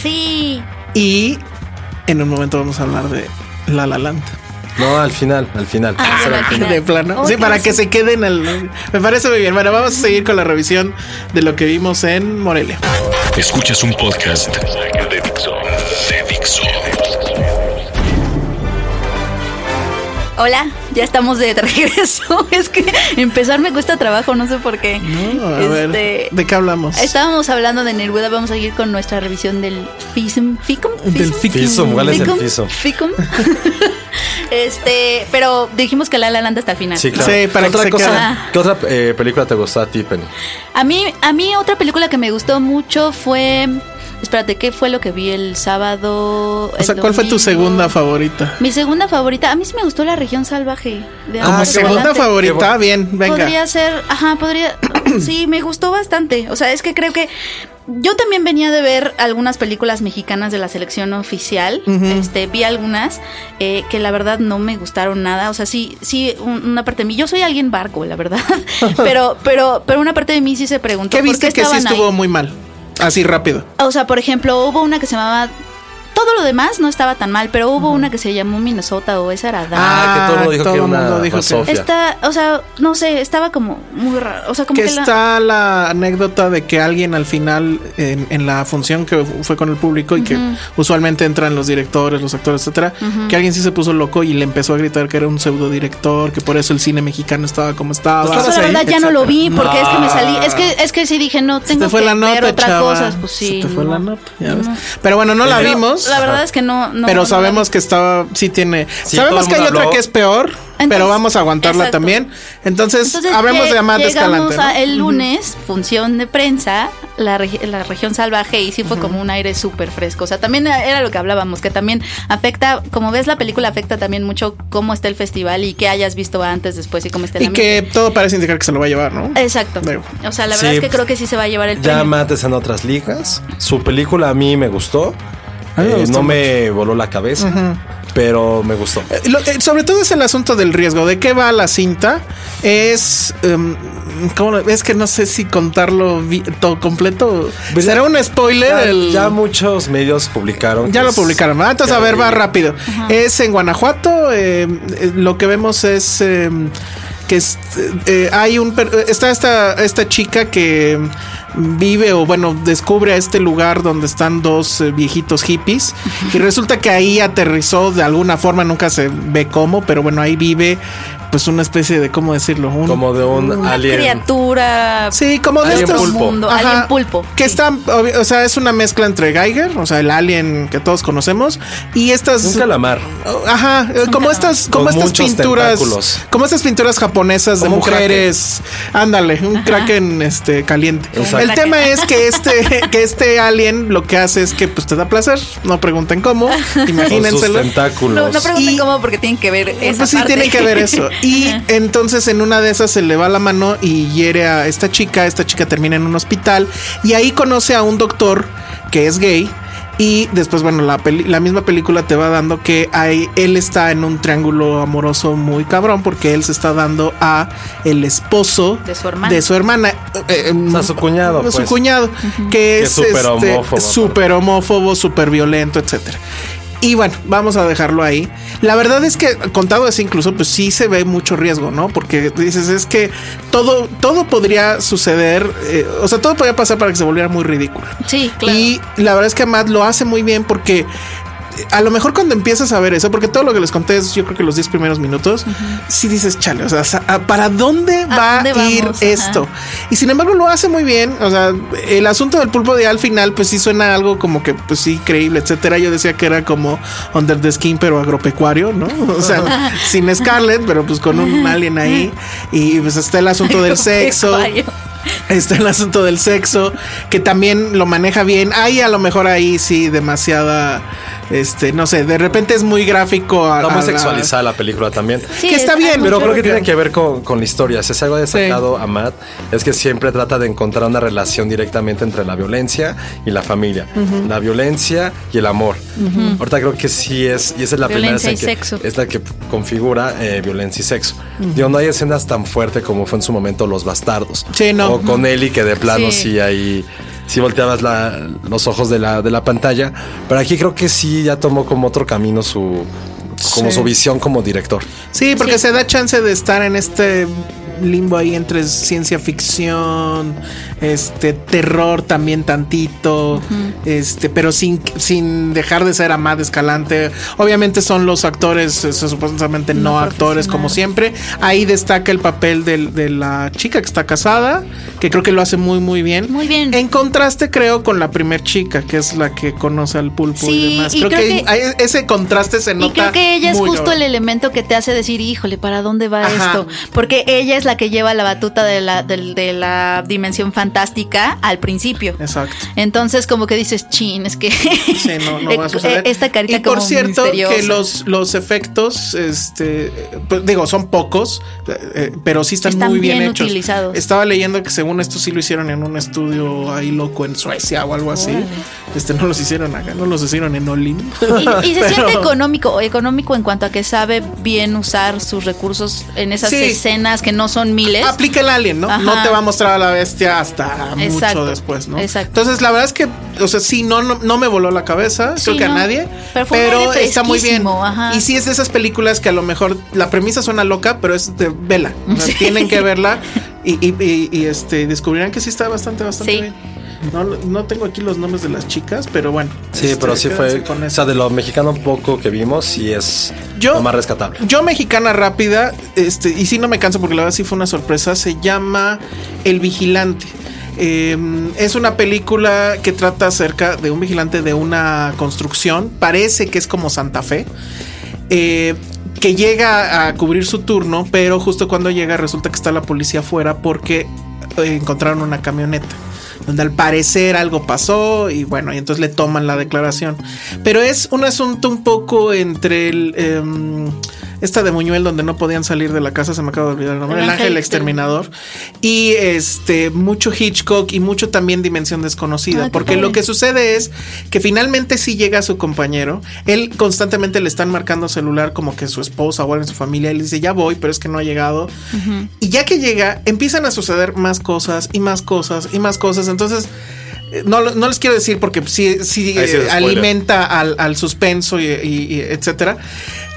[SPEAKER 5] Sí.
[SPEAKER 4] Y en un momento vamos a hablar de La La Land.
[SPEAKER 3] No, al final, al final.
[SPEAKER 5] Ah, al final.
[SPEAKER 4] De plano. Sí, para que se queden al. Me parece muy bien. Bueno, vamos a seguir con la revisión de lo que vimos en Morelia.
[SPEAKER 1] Escuchas un podcast de Dixo. De Dixo.
[SPEAKER 5] Hola, Ya estamos de regreso. Es que empezar me cuesta trabajo, no sé por qué.
[SPEAKER 4] No, a ver,
[SPEAKER 5] Este,
[SPEAKER 4] ¿de qué hablamos?
[SPEAKER 5] Estábamos hablando de Neruda, vamos a seguir con nuestra revisión del FISM. ¿Ficum?
[SPEAKER 4] Del
[SPEAKER 5] ¿Fism?
[SPEAKER 3] Fisum, ¿cuál es el
[SPEAKER 5] Ficum,
[SPEAKER 3] Fisum?
[SPEAKER 5] Ficum. este, pero dijimos que La La Land hasta el final.
[SPEAKER 3] Sí, claro.
[SPEAKER 4] Sí, para
[SPEAKER 3] ¿Qué
[SPEAKER 4] que
[SPEAKER 3] otra,
[SPEAKER 4] se
[SPEAKER 3] cosa. ¿Qué otra eh, película te gustó a ti, Penny?
[SPEAKER 5] A mí, a mí otra película que me gustó mucho fue. Espérate, ¿qué fue lo que vi el sábado?
[SPEAKER 4] o sea, ¿cuál fue tu segunda favorita?
[SPEAKER 5] Mi segunda favorita, a mí sí me gustó La Región Salvaje. de Andrés
[SPEAKER 4] segunda favorita, bien, venga.
[SPEAKER 5] Podría ser, ajá, podría. sí, me gustó bastante. O sea, es que creo que. Yo también venía de ver algunas películas mexicanas de la selección oficial. Este, vi algunas eh, que la verdad no me gustaron nada. O sea, sí, sí, un- una parte de mí. Yo soy alguien barco, la verdad. pero, pero, pero una parte de mí sí se preguntó
[SPEAKER 4] ¿Qué
[SPEAKER 5] por
[SPEAKER 4] viste
[SPEAKER 5] qué
[SPEAKER 4] que sí estuvo
[SPEAKER 5] ahí.
[SPEAKER 4] muy mal? Así rápido.
[SPEAKER 5] O sea, por ejemplo, hubo una que se llamaba. Todo lo demás no estaba tan mal, pero hubo una que se llamó Minnesota o esa era Dallas.
[SPEAKER 3] Ah, que todo el mundo dijo
[SPEAKER 4] todo
[SPEAKER 3] que era
[SPEAKER 4] el mundo
[SPEAKER 3] una
[SPEAKER 4] dijo que-.
[SPEAKER 5] Esta, o sea, no sé, estaba como muy raro. O sea, como
[SPEAKER 4] Que
[SPEAKER 5] que, la-
[SPEAKER 4] está la anécdota de que alguien al final en, en la función que fue con el público y que usualmente entran los directores, los actores, etcétera, que alguien sí se puso loco y le empezó a gritar que era un pseudo director, que por eso el cine mexicano estaba como estaba.
[SPEAKER 3] Pues
[SPEAKER 5] Eso la
[SPEAKER 3] ahí,
[SPEAKER 5] verdad ya no lo vi
[SPEAKER 4] etcétera.
[SPEAKER 5] porque es que me salí. Es que, es que sí dije, no, tengo
[SPEAKER 4] te fue
[SPEAKER 5] que
[SPEAKER 4] la nota,
[SPEAKER 5] ver otras
[SPEAKER 4] chava.
[SPEAKER 5] cosas. Pues sí.
[SPEAKER 4] Se te fue
[SPEAKER 5] no.
[SPEAKER 4] la nota, ya ves.
[SPEAKER 5] No.
[SPEAKER 4] Pero bueno, no la
[SPEAKER 5] Pero La verdad es que no. no
[SPEAKER 4] pero
[SPEAKER 5] no
[SPEAKER 4] sabemos que estaba, sí tiene.
[SPEAKER 3] Sí,
[SPEAKER 4] sabemos que hay otra que es peor, pero vamos a aguantarla
[SPEAKER 5] exacto.
[SPEAKER 4] también. Entonces,
[SPEAKER 5] Entonces,
[SPEAKER 4] hablemos de
[SPEAKER 5] llegamos
[SPEAKER 4] Escalante.
[SPEAKER 5] el lunes, función de prensa, la, regi- la región salvaje, y sí fue como un aire súper fresco. O sea, también era lo que hablábamos, que también afecta, como ves la película, afecta también mucho cómo está el festival y qué hayas visto antes, después y cómo está el
[SPEAKER 4] Y que todo parece indicar que se lo va a llevar, ¿no?
[SPEAKER 5] Exacto.
[SPEAKER 4] Digo.
[SPEAKER 5] O sea, la verdad
[SPEAKER 3] Sí.
[SPEAKER 5] es que creo que sí se va a llevar el
[SPEAKER 3] Ya
[SPEAKER 5] premio.
[SPEAKER 3] mates en otras ligas. Su película a mí me gustó.
[SPEAKER 4] Me
[SPEAKER 3] Eh, no me voló la cabeza, pero me gustó.
[SPEAKER 4] Eh, lo- eh, sobre todo es el asunto del riesgo. ¿De qué va la cinta? Es. em, ¿cómo lo- es que no sé si contarlo todo completo.
[SPEAKER 3] Pues
[SPEAKER 4] ¿Será un spoiler?
[SPEAKER 3] Ya,
[SPEAKER 4] el-
[SPEAKER 3] ya muchos medios publicaron.
[SPEAKER 4] Ya lo
[SPEAKER 3] es-
[SPEAKER 4] publicaron. ¿verdad? Entonces, a ver, va rápido. Es en Guanajuato. eh, eh, lo que vemos es eh, que es, eh, hay un. per- Está esta, esta chica que vive o, bueno, descubre a este lugar donde están dos eh, viejitos hippies. Y resulta que ahí aterrizó de alguna forma, nunca se ve cómo, pero bueno, ahí vive. Pues una especie de, ¿cómo decirlo? Un,
[SPEAKER 3] Como de un
[SPEAKER 5] Una
[SPEAKER 3] alien.
[SPEAKER 5] criatura.
[SPEAKER 4] Sí, como de estos
[SPEAKER 3] pulpo.
[SPEAKER 5] mundo,
[SPEAKER 4] Ajá.
[SPEAKER 5] alien pulpo.
[SPEAKER 4] Que
[SPEAKER 5] sí.
[SPEAKER 4] está, obvi- o sea, es una mezcla entre Geiger, o sea, el alien que todos conocemos, y estas.
[SPEAKER 3] Un calamar.
[SPEAKER 4] Ajá, como
[SPEAKER 5] calamar.
[SPEAKER 4] estas, como
[SPEAKER 3] Con
[SPEAKER 4] estas pinturas,
[SPEAKER 3] tentáculos.
[SPEAKER 4] como estas pinturas japonesas de
[SPEAKER 3] un
[SPEAKER 4] mujeres. Ándale, un kraken este caliente.
[SPEAKER 3] Exacto.
[SPEAKER 4] El tema es que este, que este alien lo que hace es que pues te da placer. No pregunten cómo,
[SPEAKER 3] Con sus
[SPEAKER 4] imagínenselo.
[SPEAKER 3] tentáculos.
[SPEAKER 5] No, no pregunten
[SPEAKER 4] Y-
[SPEAKER 5] cómo porque tienen que ver esa
[SPEAKER 4] Pues sí,
[SPEAKER 5] parte.
[SPEAKER 4] tiene que ver eso. Y entonces en una de esas se le va la mano y hiere a esta chica. Esta chica termina en un hospital y ahí conoce a un doctor que es gay. Y después, bueno, la, peli- la misma película te va dando que hay, él está en un triángulo amoroso muy cabrón porque él se está dando a el esposo
[SPEAKER 5] De su hermana.
[SPEAKER 4] de su hermana. Eh, eh,
[SPEAKER 3] O sea, su cuñado,
[SPEAKER 4] Su
[SPEAKER 3] pues.
[SPEAKER 4] cuñado, que
[SPEAKER 3] Que
[SPEAKER 4] es
[SPEAKER 3] súper
[SPEAKER 4] este,
[SPEAKER 3] homófobo,
[SPEAKER 4] súper homófobo, súper violento, etcétera. Y bueno, vamos a dejarlo ahí. La verdad es que contado así incluso, pues sí se ve mucho riesgo, ¿no? Porque dices, es que todo, todo podría suceder, eh, o sea, todo podría pasar para que se volviera muy ridículo.
[SPEAKER 5] Sí, claro.
[SPEAKER 4] Y la verdad es que Matt lo hace muy bien porque a lo mejor cuando empiezas a ver eso, porque todo lo que les conté es yo creo que los 10 primeros minutos, sí dices, chale, o sea, sa- ¿para dónde va
[SPEAKER 5] dónde
[SPEAKER 4] a ir
[SPEAKER 5] vamos? Ajá.
[SPEAKER 4] esto? Y sin embargo lo hace muy bien, o sea, el asunto del pulpo de al final pues sí suena algo como que pues sí creíble, etcétera. Yo decía que era como Under the Skin pero agropecuario, ¿no? O sea, sin Scarlett, pero pues con un alien ahí y pues está el asunto del sexo. Está el asunto del sexo, que también lo maneja bien. Hay a lo mejor ahí sí demasiada, este, no sé, de repente es muy gráfico. A,
[SPEAKER 3] Está
[SPEAKER 4] a
[SPEAKER 3] muy
[SPEAKER 4] la-
[SPEAKER 3] sexualizada la película también.
[SPEAKER 5] Sí,
[SPEAKER 4] que está
[SPEAKER 5] hay
[SPEAKER 4] bien,
[SPEAKER 3] Pero creo que tiene que ver con, con la historia. Si es algo destacado a Matt, es que siempre trata de encontrar una relación directamente entre la violencia y la familia. La violencia y el amor. Ahorita creo que sí es, y esa es la primera
[SPEAKER 5] Violencia
[SPEAKER 3] escena
[SPEAKER 5] y
[SPEAKER 3] que
[SPEAKER 5] sexo.
[SPEAKER 3] es la que configura eh, violencia y sexo. Digo, no hay escenas tan fuertes como fue en su momento Los Bastardos.
[SPEAKER 4] Sí, no.
[SPEAKER 3] O con Ellie, que de plano
[SPEAKER 5] Sí.
[SPEAKER 3] sí, ahí sí volteabas la- los ojos de la, de la pantalla. Pero aquí creo que sí ya tomó como otro camino su como
[SPEAKER 4] Sí.
[SPEAKER 3] su visión como director.
[SPEAKER 4] Sí, porque
[SPEAKER 5] Sí.
[SPEAKER 4] se da chance de estar en este limbo ahí entre ciencia ficción, este terror también tantito, este, pero sin, sin dejar de ser Amad Escalante. Obviamente son los actores, eh, supuestamente no,
[SPEAKER 5] No
[SPEAKER 4] actores como siempre. Ahí destaca el papel de, la chica que está casada, que creo que lo hace muy muy bien.
[SPEAKER 5] Muy bien.
[SPEAKER 4] En contraste creo con la primer chica, que es la que conoce al pulpo
[SPEAKER 5] Sí,
[SPEAKER 4] y demás.
[SPEAKER 5] y
[SPEAKER 4] Creo,
[SPEAKER 5] creo
[SPEAKER 4] que,
[SPEAKER 5] que-
[SPEAKER 4] hay- ese contraste se nota.
[SPEAKER 5] Y creo que ella es justo
[SPEAKER 4] cabrón.
[SPEAKER 5] el elemento que te hace decir, híjole, ¿para dónde va
[SPEAKER 4] Ajá.
[SPEAKER 5] esto? Porque ella es la que lleva la batuta de la, de, la dimensión fantástica al principio.
[SPEAKER 4] Exacto.
[SPEAKER 5] Entonces, como que dices, chin, es que
[SPEAKER 4] Sí, no, no va a suceder.
[SPEAKER 5] esta carita
[SPEAKER 4] y por
[SPEAKER 5] como
[SPEAKER 4] cierto
[SPEAKER 5] misteriosa.
[SPEAKER 4] que los, los efectos, este, pues, digo, son pocos, eh, pero sí están,
[SPEAKER 5] Están
[SPEAKER 4] muy bien,
[SPEAKER 5] bien
[SPEAKER 4] hechos.
[SPEAKER 5] utilizados.
[SPEAKER 4] Estaba leyendo que según esto sí lo hicieron en un estudio ahí loco en Suecia o algo así. Este, no los hicieron acá, no los hicieron en Olin.
[SPEAKER 5] Y, y se
[SPEAKER 4] Pero-
[SPEAKER 5] siente económico, económico en cuanto a que sabe bien usar sus recursos en esas
[SPEAKER 4] Sí.
[SPEAKER 5] escenas que no son miles.
[SPEAKER 4] Aplica el alien, ¿no?
[SPEAKER 5] Ajá.
[SPEAKER 4] No te va a mostrar a la bestia hasta mucho después, ¿no?
[SPEAKER 5] exacto.
[SPEAKER 4] Entonces, la verdad es que, o sea, sí, no, no, no me voló la cabeza,
[SPEAKER 5] Sí,
[SPEAKER 4] creo que a nadie.
[SPEAKER 5] Pero
[SPEAKER 4] está muy bien.
[SPEAKER 5] ajá.
[SPEAKER 4] Y sí es de esas películas que a lo mejor la premisa suena loca, pero es de vela. O sea, tienen que verla y, y- y- y, este descubrirán que sí está bastante, bastante
[SPEAKER 5] Sí.
[SPEAKER 4] bien. No, no tengo aquí los nombres de las chicas, pero bueno.
[SPEAKER 3] Sí,
[SPEAKER 4] este,
[SPEAKER 3] pero sí fue.
[SPEAKER 4] con
[SPEAKER 3] O sea, de lo mexicano poco que vimos, sí es
[SPEAKER 4] Yo-
[SPEAKER 3] lo más rescatable.
[SPEAKER 4] Yo mexicana rápida, este, y sí no me canso porque la verdad sí fue una sorpresa, se llama El Vigilante. Eh, es una película que trata acerca de un vigilante de una construcción, parece que es como Santa Fe, eh, que llega a cubrir su turno, pero justo cuando llega resulta que está la policía afuera porque eh, encontraron una camioneta donde al parecer algo pasó y bueno, y entonces le toman la declaración. Pero es un asunto un poco entre el... em, esta de Muñuel donde no podían salir de la casa, se me acaba de olvidar el nombre,
[SPEAKER 5] El
[SPEAKER 4] el,
[SPEAKER 5] ángel
[SPEAKER 4] ángel exterminador. Y este, mucho Hitchcock y mucho también Dimensión Desconocida.
[SPEAKER 5] Qué
[SPEAKER 4] porque lo que sucede es que finalmente sí llega a su compañero. Él constantemente le están marcando celular como que su esposa o alguien en su familia. Él dice, ya voy, pero es que no ha llegado. Y ya que llega, empiezan a suceder más cosas y más cosas y más cosas. Entonces, eh, no, no les quiero decir porque sí, sí, eh, alimenta al, al suspenso y, y- y etcétera.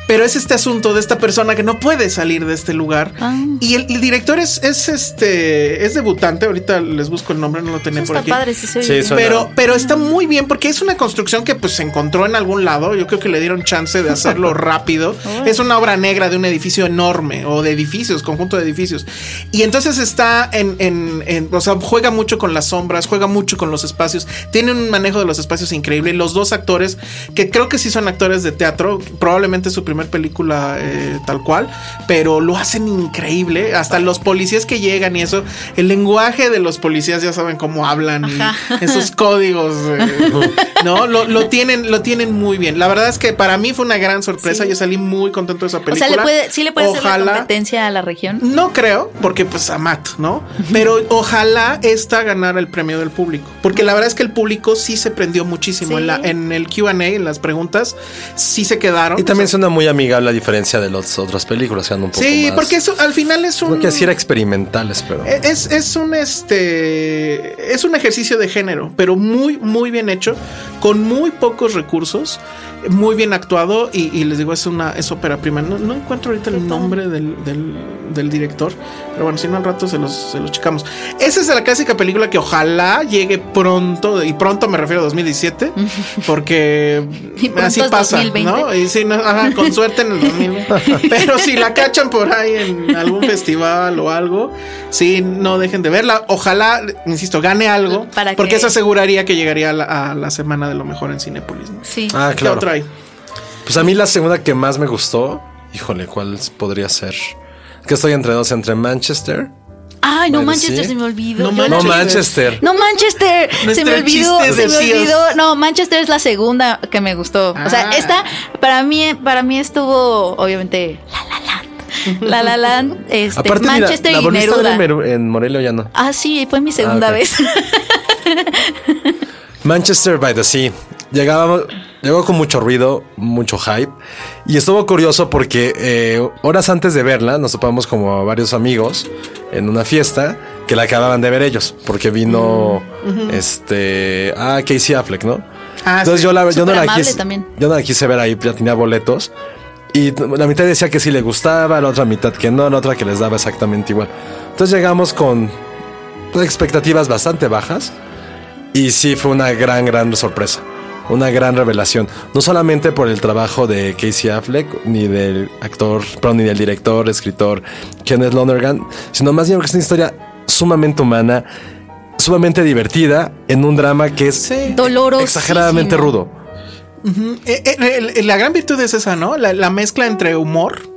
[SPEAKER 4] Pero es este asunto de esta persona que no puede salir de este lugar.
[SPEAKER 5] Ah.
[SPEAKER 4] Y el, el director es, es este es debutante. Ahorita les busco el nombre, no lo tenía
[SPEAKER 5] Eso
[SPEAKER 4] por
[SPEAKER 5] está
[SPEAKER 4] aquí.
[SPEAKER 5] padre, sí,
[SPEAKER 3] Sí,
[SPEAKER 4] Pero, pero está muy bien porque es una construcción que pues se encontró en algún lado. Yo creo que le dieron chance de hacerlo rápido. Es una obra negra de un edificio enorme o de edificios, conjunto de edificios. Y entonces está en, en- en- o sea, juega mucho con las sombras, juega mucho con los espacios. Tiene un manejo de los espacios increíble. Los dos actores, que creo que sí son actores de teatro, probablemente su primer película eh, tal cual, pero lo hacen increíble. Hasta los policías que llegan y eso, el lenguaje de los policías ya saben cómo hablan y esos códigos, eh, no, lo, lo tienen, lo tienen muy bien. La verdad es que para mí fue una gran sorpresa.
[SPEAKER 5] Sí.
[SPEAKER 4] Yo salí muy contento de esa
[SPEAKER 5] O
[SPEAKER 4] película.
[SPEAKER 5] sea, ¿le puede, sí le puede hacer la competencia a la región.
[SPEAKER 4] no creo, porque pues Amat, ¿no? Pero ojalá esta ganara el premio del público. Porque la verdad es que el público sí se prendió muchísimo.
[SPEAKER 5] Sí.
[SPEAKER 4] En, la, en el QA, en las preguntas, sí se quedaron.
[SPEAKER 3] Y también
[SPEAKER 4] O sea,
[SPEAKER 3] suena muy amigable a diferencia de las otras películas, que eran un poco
[SPEAKER 4] Sí,
[SPEAKER 3] más-
[SPEAKER 4] porque eso al final es un.
[SPEAKER 3] Como que así era experimentales, pero.
[SPEAKER 4] Es, es un este es un ejercicio de género, pero muy, muy bien hecho, con muy pocos recursos, muy bien actuado, y, y les digo, es una es ópera prima. No, no encuentro ahorita el nombre del, del- del director, pero bueno, si no al rato se los, se los checamos. Esa es la clásica película que ojalá llegue pronto, y pronto me refiero a 2017, porque
[SPEAKER 5] Y
[SPEAKER 4] así
[SPEAKER 5] es
[SPEAKER 4] pasa,
[SPEAKER 5] 2020.
[SPEAKER 4] ¿no? Y sí, no, ajá, con suerte en el 2020. Pero si la cachan por ahí en algún festival o algo, sí, no dejen de verla. Ojalá, insisto, gane algo,
[SPEAKER 5] Para
[SPEAKER 4] porque
[SPEAKER 5] que-
[SPEAKER 4] eso aseguraría que llegaría a la, a la semana de lo mejor en Cinepolis. ¿no?
[SPEAKER 5] Sí.
[SPEAKER 3] Ah,
[SPEAKER 4] ¿Qué
[SPEAKER 3] claro.
[SPEAKER 4] otra hay?
[SPEAKER 3] Pues a mí la segunda que más me gustó, híjole, ¿cuál podría ser? Que estoy entre dos, entre Manchester.
[SPEAKER 5] Ay, no Manchester
[SPEAKER 3] sí.
[SPEAKER 5] se me olvidó.
[SPEAKER 4] No
[SPEAKER 5] la-
[SPEAKER 3] Manchester.
[SPEAKER 5] No Manchester, se me olvidó, se me olvidó. No, Manchester es la segunda que me gustó. O sea,
[SPEAKER 4] Ah.
[SPEAKER 5] esta para mí para mí estuvo obviamente La La Land. La La Land, este,
[SPEAKER 3] Aparte, mira,
[SPEAKER 5] Manchester
[SPEAKER 3] la
[SPEAKER 5] y Neruda.
[SPEAKER 3] en, en Morelia ya no.
[SPEAKER 5] Ah, sí, fue mi segunda
[SPEAKER 3] Ah, ok.
[SPEAKER 5] vez.
[SPEAKER 3] Manchester by the Sea. Llegaba, llegó con mucho ruido, mucho hype. Y estuvo curioso porque eh, horas antes de verla, nos topamos como varios amigos en una fiesta que la acababan de ver ellos. Porque vino este. Ah, Casey Affleck, ¿no?
[SPEAKER 4] Ah,
[SPEAKER 3] Entonces
[SPEAKER 4] sí.
[SPEAKER 3] yo, la, yo, no la quise,
[SPEAKER 5] también.
[SPEAKER 3] yo no la quise ver ahí, ya tenía boletos. Y la mitad decía que sí le gustaba, la otra mitad que no, la otra que les daba exactamente igual. Entonces llegamos con expectativas bastante bajas y sí fue una gran, gran sorpresa. Una gran revelación. No solamente por el trabajo de Casey Affleck, ni del actor, perdón, ni del director, escritor Kenneth Lonergan, sino más bien porque es una historia sumamente humana, sumamente divertida, en un drama que es
[SPEAKER 5] Dolorosísimo.
[SPEAKER 3] exageradamente rudo.
[SPEAKER 4] Eh, eh, la gran virtud es esa, ¿no? La, la mezcla entre humor.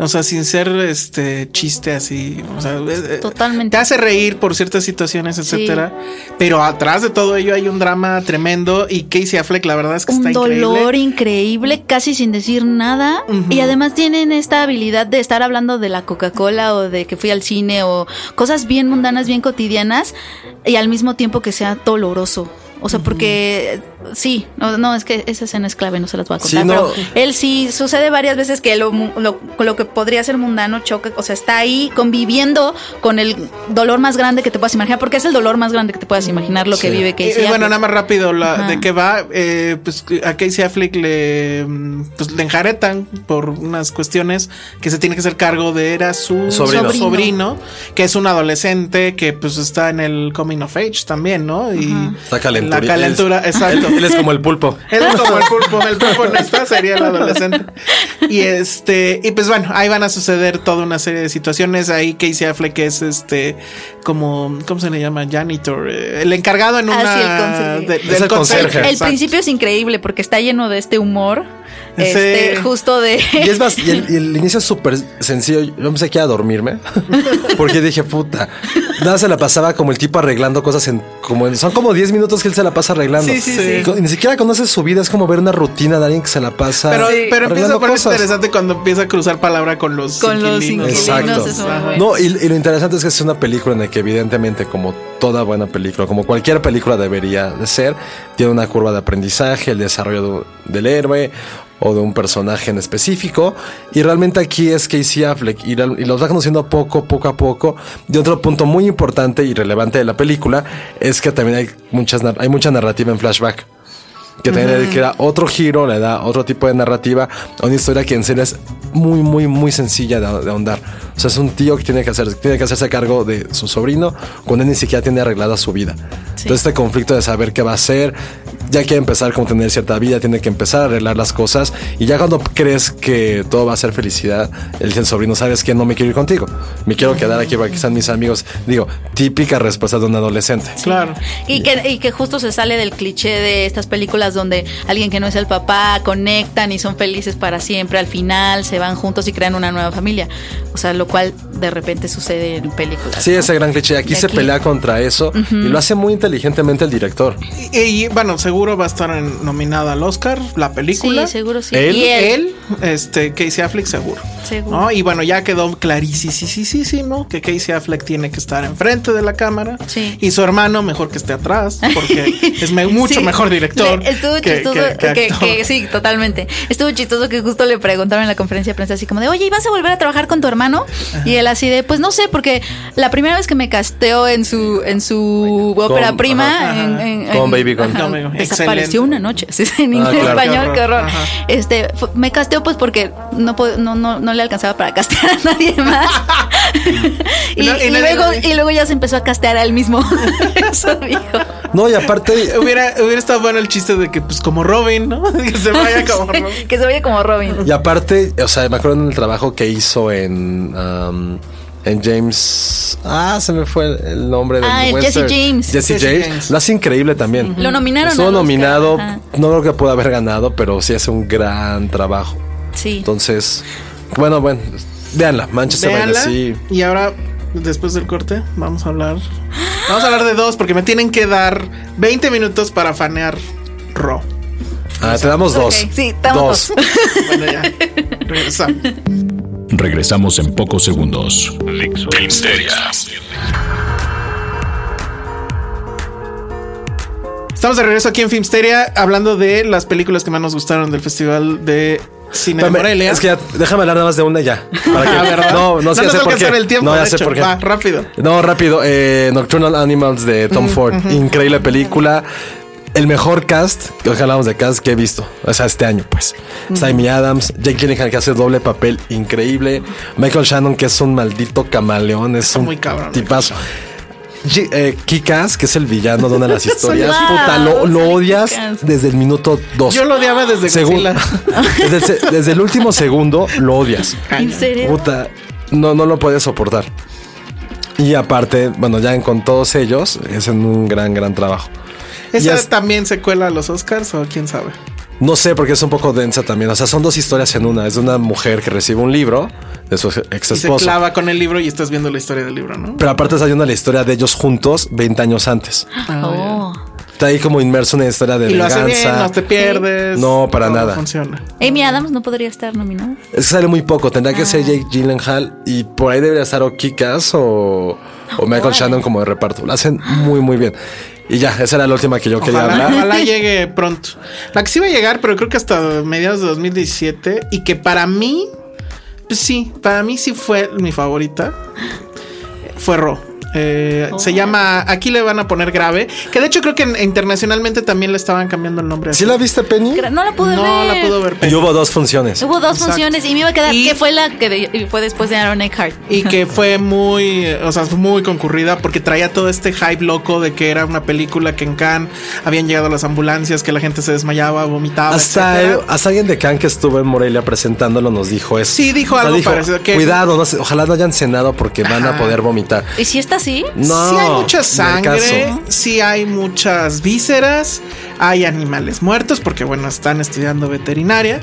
[SPEAKER 4] O sea, sin ser este chiste así. O sea, eh, eh,
[SPEAKER 5] Totalmente.
[SPEAKER 4] Te hace reír por ciertas situaciones, etcétera. Pero atrás de todo ello hay un drama tremendo. Y Casey Affleck, la verdad es que
[SPEAKER 5] un
[SPEAKER 4] está
[SPEAKER 5] dolor
[SPEAKER 4] increíble.
[SPEAKER 5] increíble, casi sin decir nada. Y además tienen esta habilidad de estar hablando de la Coca-Cola o de que fui al cine o cosas bien mundanas, bien cotidianas, y al mismo tiempo que sea doloroso. O sea, porque sí, no, no, es que esa escena es clave, no se las voy a contar.
[SPEAKER 3] Sí, no.
[SPEAKER 5] Pero él sí sucede varias veces que lo, mu- lo, lo que podría ser mundano choca, o sea, está ahí conviviendo con el dolor más grande que te puedas imaginar, porque es el dolor más grande que te puedas imaginar lo que vive Casey.
[SPEAKER 4] y bueno,
[SPEAKER 5] Affleck.
[SPEAKER 4] nada más rápido, la,
[SPEAKER 5] Ajá.
[SPEAKER 4] ¿de qué va? Eh, pues a Casey Affleck le, mm, pues, le enjaretan por unas cuestiones que se tiene que hacer cargo de era su
[SPEAKER 3] Sobrino.
[SPEAKER 4] sobrino, que es un adolescente que pues está en el coming of age también, ¿no? Y
[SPEAKER 3] Está calentura.
[SPEAKER 4] La calentura,
[SPEAKER 3] Él-
[SPEAKER 4] exacto.
[SPEAKER 3] Él, es como el pulpo.
[SPEAKER 4] Él es como el pulpo, el pulpo no está, sería el adolescente. Y este, y pues bueno, ahí van a suceder toda una serie de situaciones. Ahí Casey Affleck es este, como, ¿cómo se le llama? Janitor, eh, el encargado en
[SPEAKER 5] Ah,
[SPEAKER 4] una.
[SPEAKER 5] sí, el conserje.
[SPEAKER 4] de-
[SPEAKER 3] Es
[SPEAKER 4] del
[SPEAKER 3] el conserje.
[SPEAKER 5] El
[SPEAKER 4] exacto.
[SPEAKER 5] principio es increíble porque está lleno de este humor.
[SPEAKER 4] Sí.
[SPEAKER 5] Este, justo de.
[SPEAKER 3] Y es más, y el, y el inicio es súper sencillo. Yo pensé que a dormirme. Porque dije, puta. Nada se la pasaba como el tipo arreglando cosas en. como en- Son como 10 minutos que él se la pasa arreglando.
[SPEAKER 4] Sí, sí,
[SPEAKER 3] Ni siquiera conoces su vida. Es como ver una rutina de alguien que se la pasa.
[SPEAKER 4] Pero, pero empieza a poner interesante cuando empieza a cruzar palabra con los
[SPEAKER 5] Con los
[SPEAKER 4] inquilinos.
[SPEAKER 3] Exacto. No, y, y lo interesante es que es una película en la que evidentemente, como toda buena película, como cualquier película debería de ser, tiene una curva de aprendizaje, el desarrollo de- del héroe o de un personaje en específico. Y realmente aquí es Casey Affleck y, los va conociendo poco, poco a poco. Y otro punto muy importante y relevante de la película es que también hay, muchas, hay mucha narrativa en flashback que también le da otro giro, le da otro tipo de narrativa a una historia que en serio es muy, muy, muy sencilla de, de ahondar. O sea, es un tío que tiene que, hacer, tiene que hacerse cargo de su sobrino cuando él ni siquiera tiene arreglada su vida. Entonces, este conflicto de saber qué va a hacer, ya quiere empezar como tener cierta vida, tiene que empezar a arreglar las cosas. Y ya cuando crees que todo va a ser felicidad, él dice al sobrino, ¿sabes que No me quiero ir contigo. Me quiero quedar aquí porque están mis amigos. Digo, típica respuesta de un adolescente.
[SPEAKER 4] Claro.
[SPEAKER 5] Y que, y que justo se sale del cliché de estas películas donde alguien que no es el papá conectan y son felices para siempre. Al final se van juntos y crean una nueva familia. O sea, lo cual de repente sucede en películas.
[SPEAKER 3] Sí,
[SPEAKER 5] ¿no?
[SPEAKER 3] ese gran cliché. Aquí
[SPEAKER 5] Y
[SPEAKER 3] se
[SPEAKER 5] aquí-
[SPEAKER 3] pelea contra eso y lo hace muy inteligentemente el director.
[SPEAKER 4] Y, y, bueno, seguro va a estar en- nominada al Oscar, la película.
[SPEAKER 5] Sí, seguro sí.
[SPEAKER 3] Él-
[SPEAKER 5] y él,
[SPEAKER 4] Él, este, Casey Affleck, seguro.
[SPEAKER 5] Seguro.
[SPEAKER 4] ¿no? Y bueno, ya quedó clarísimo que Casey Affleck tiene que estar enfrente de la cámara.
[SPEAKER 5] Sí.
[SPEAKER 4] Y su hermano, mejor que esté atrás, porque es me- mucho
[SPEAKER 5] Sí.
[SPEAKER 4] mejor director.
[SPEAKER 5] Le- Estuvo
[SPEAKER 4] que-
[SPEAKER 5] chistoso.
[SPEAKER 4] que- que
[SPEAKER 5] que-
[SPEAKER 4] actor.
[SPEAKER 5] que- sí, totalmente. Estuvo chistoso que justo le preguntaron en la conferencia de prensa así como de, oye, ¿y vas a volver a trabajar con tu hermano? Y él así de, pues no sé, porque la primera vez que me casteó en su, en su ópera
[SPEAKER 3] Con-
[SPEAKER 5] prima,
[SPEAKER 4] ajá,
[SPEAKER 5] en, en-
[SPEAKER 3] Con
[SPEAKER 5] en-
[SPEAKER 3] Baby Gone.
[SPEAKER 5] ajá,
[SPEAKER 4] No,
[SPEAKER 5] desapareció
[SPEAKER 4] Excelente.
[SPEAKER 5] una noche. Sí, en
[SPEAKER 3] Ah,
[SPEAKER 5] inglés,
[SPEAKER 3] claro.
[SPEAKER 5] español,
[SPEAKER 4] Qué
[SPEAKER 5] qué horror. Este, me casteó pues porque no, no, no, no le alcanzaba para castear a nadie más. y,
[SPEAKER 4] Y no- y
[SPEAKER 5] y
[SPEAKER 4] nadie-
[SPEAKER 5] luego, y luego ya se empezó a castear a él mismo. Eso dijo.
[SPEAKER 3] No, y aparte,
[SPEAKER 4] Hubiera, hubiera estado bueno el chiste de que, pues, como Robin, ¿no? que se vaya como Robin.
[SPEAKER 5] que se oye como Robin.
[SPEAKER 3] y aparte, o sea, me acuerdo en el trabajo que hizo en, um, en James. Ah, se me fue el, nombre del
[SPEAKER 5] Ah. Jesse James.
[SPEAKER 3] Jesse,
[SPEAKER 4] Jesse
[SPEAKER 3] James.
[SPEAKER 4] James.
[SPEAKER 3] Lo hace increíble también.
[SPEAKER 5] Lo nominaron
[SPEAKER 3] Estuvo
[SPEAKER 5] Oscar,
[SPEAKER 3] nominado.
[SPEAKER 5] ajá.
[SPEAKER 3] No creo que pueda haber ganado, pero sí hace un gran trabajo.
[SPEAKER 5] Sí.
[SPEAKER 3] Entonces, bueno, bueno, véanla. Manchester
[SPEAKER 4] Véanla.
[SPEAKER 3] Sea.
[SPEAKER 4] Y ahora, después del corte, vamos a hablar. Vamos a hablar de dos, porque me tienen que dar 20 minutos para fanear Raw.
[SPEAKER 3] Ah, te damos dos.
[SPEAKER 5] Sí, damos dos.
[SPEAKER 4] Bueno, ya. Regresamos.
[SPEAKER 1] Regresamos en pocos segundos. Filmsteria.
[SPEAKER 4] Estamos de regreso aquí en Filmsteria hablando de las películas que más nos gustaron del Festival de Cine de Morelia.
[SPEAKER 3] Es que ya, déjame hablar nada más de una ya. Para que-
[SPEAKER 4] Ah.
[SPEAKER 3] No, no sé
[SPEAKER 4] a
[SPEAKER 3] por qué.
[SPEAKER 4] alcanzar el tiempo.
[SPEAKER 3] no, ya sé por qué.
[SPEAKER 4] Va, rápido.
[SPEAKER 3] No, rápido. eh, Nocturnal Animals de Tom Ford. Increíble película. El mejor cast, que hoy hablamos de cast que he visto, o sea, este año, pues. Está Amy Adams, Jake Gyllenhaal que hace doble papel increíble, Michael Shannon que es un maldito camaleón, es un
[SPEAKER 4] muy cabrón,
[SPEAKER 3] tipazo. G- eh, Kick-Ass, que es el villano de una de las historias,
[SPEAKER 5] Wow,
[SPEAKER 3] puta, lo, odias desde el minuto 2.
[SPEAKER 4] Yo lo odiaba desde Godzilla.
[SPEAKER 3] desde, desde el último segundo lo odias.
[SPEAKER 5] ¿En serio?
[SPEAKER 3] Puta, no, no lo puedes soportar. Y aparte, bueno, ya en- con todos ellos, es en un gran, gran trabajo.
[SPEAKER 4] ¿Esa
[SPEAKER 3] es-
[SPEAKER 4] también se cuela a los Oscars o quién sabe?
[SPEAKER 3] No sé, porque es un poco densa también. O sea, son dos historias en una. Es de una mujer que recibe un libro de su ex
[SPEAKER 4] Y se
[SPEAKER 3] esposo.
[SPEAKER 4] clava con el libro y estás viendo la historia del libro, ¿no?
[SPEAKER 3] Pero aparte está viendo la historia de ellos juntos 20 años antes.
[SPEAKER 5] Oh.
[SPEAKER 3] Está ahí como inmerso en una historia de
[SPEAKER 4] Y lo hace
[SPEAKER 3] venganza.
[SPEAKER 4] bien, no te pierdes.
[SPEAKER 3] No, para nada.
[SPEAKER 4] Funciona.
[SPEAKER 5] Amy Adams no podría estar nominada.
[SPEAKER 3] Es que sale muy poco. Tendría que
[SPEAKER 5] Ah.
[SPEAKER 3] ser Jake Gyllenhaal y por ahí debería estar o Kikas o, o Michael. Shannon como de reparto. Lo hacen muy, muy bien. Y ya, esa era la última que yo quería
[SPEAKER 4] Ojalá,
[SPEAKER 3] hablar.
[SPEAKER 4] ojalá llegue pronto. La que sí va a llegar, pero creo que hasta mediados de 2017. Y que para mí, pues sí, para mí sí fue mi favorita. Fue Ro. Eh, Se llama, aquí le van a poner grave, que de hecho creo que en- internacionalmente también le estaban cambiando el nombre.
[SPEAKER 3] ¿Sí la viste, Penny?
[SPEAKER 5] No la pude
[SPEAKER 4] no
[SPEAKER 5] ver.
[SPEAKER 4] la pudo ver.
[SPEAKER 3] Y
[SPEAKER 4] pero-
[SPEAKER 3] hubo dos funciones.
[SPEAKER 5] Hubo dos
[SPEAKER 4] Exacto.
[SPEAKER 5] funciones y me iba a quedar.
[SPEAKER 4] Y-
[SPEAKER 5] que fue la que de- fue después de Aaron Eckhart?
[SPEAKER 4] Y que fue muy, o sea, fue muy concurrida porque traía todo este hype loco de que era una película que en Cannes habían llegado las ambulancias, que la gente se desmayaba, vomitaba.
[SPEAKER 3] Hasta, hasta alguien de Cannes que estuvo en Morelia presentándolo nos dijo eso.
[SPEAKER 4] Sí, dijo algo parecido, que-
[SPEAKER 3] Cuidado, no ojalá no hayan cenado porque van a poder vomitar.
[SPEAKER 5] ¿Y si está así?
[SPEAKER 3] No,
[SPEAKER 4] sí hay mucha sangre, sí hay muchas vísceras, hay animales muertos, porque bueno, están estudiando veterinaria,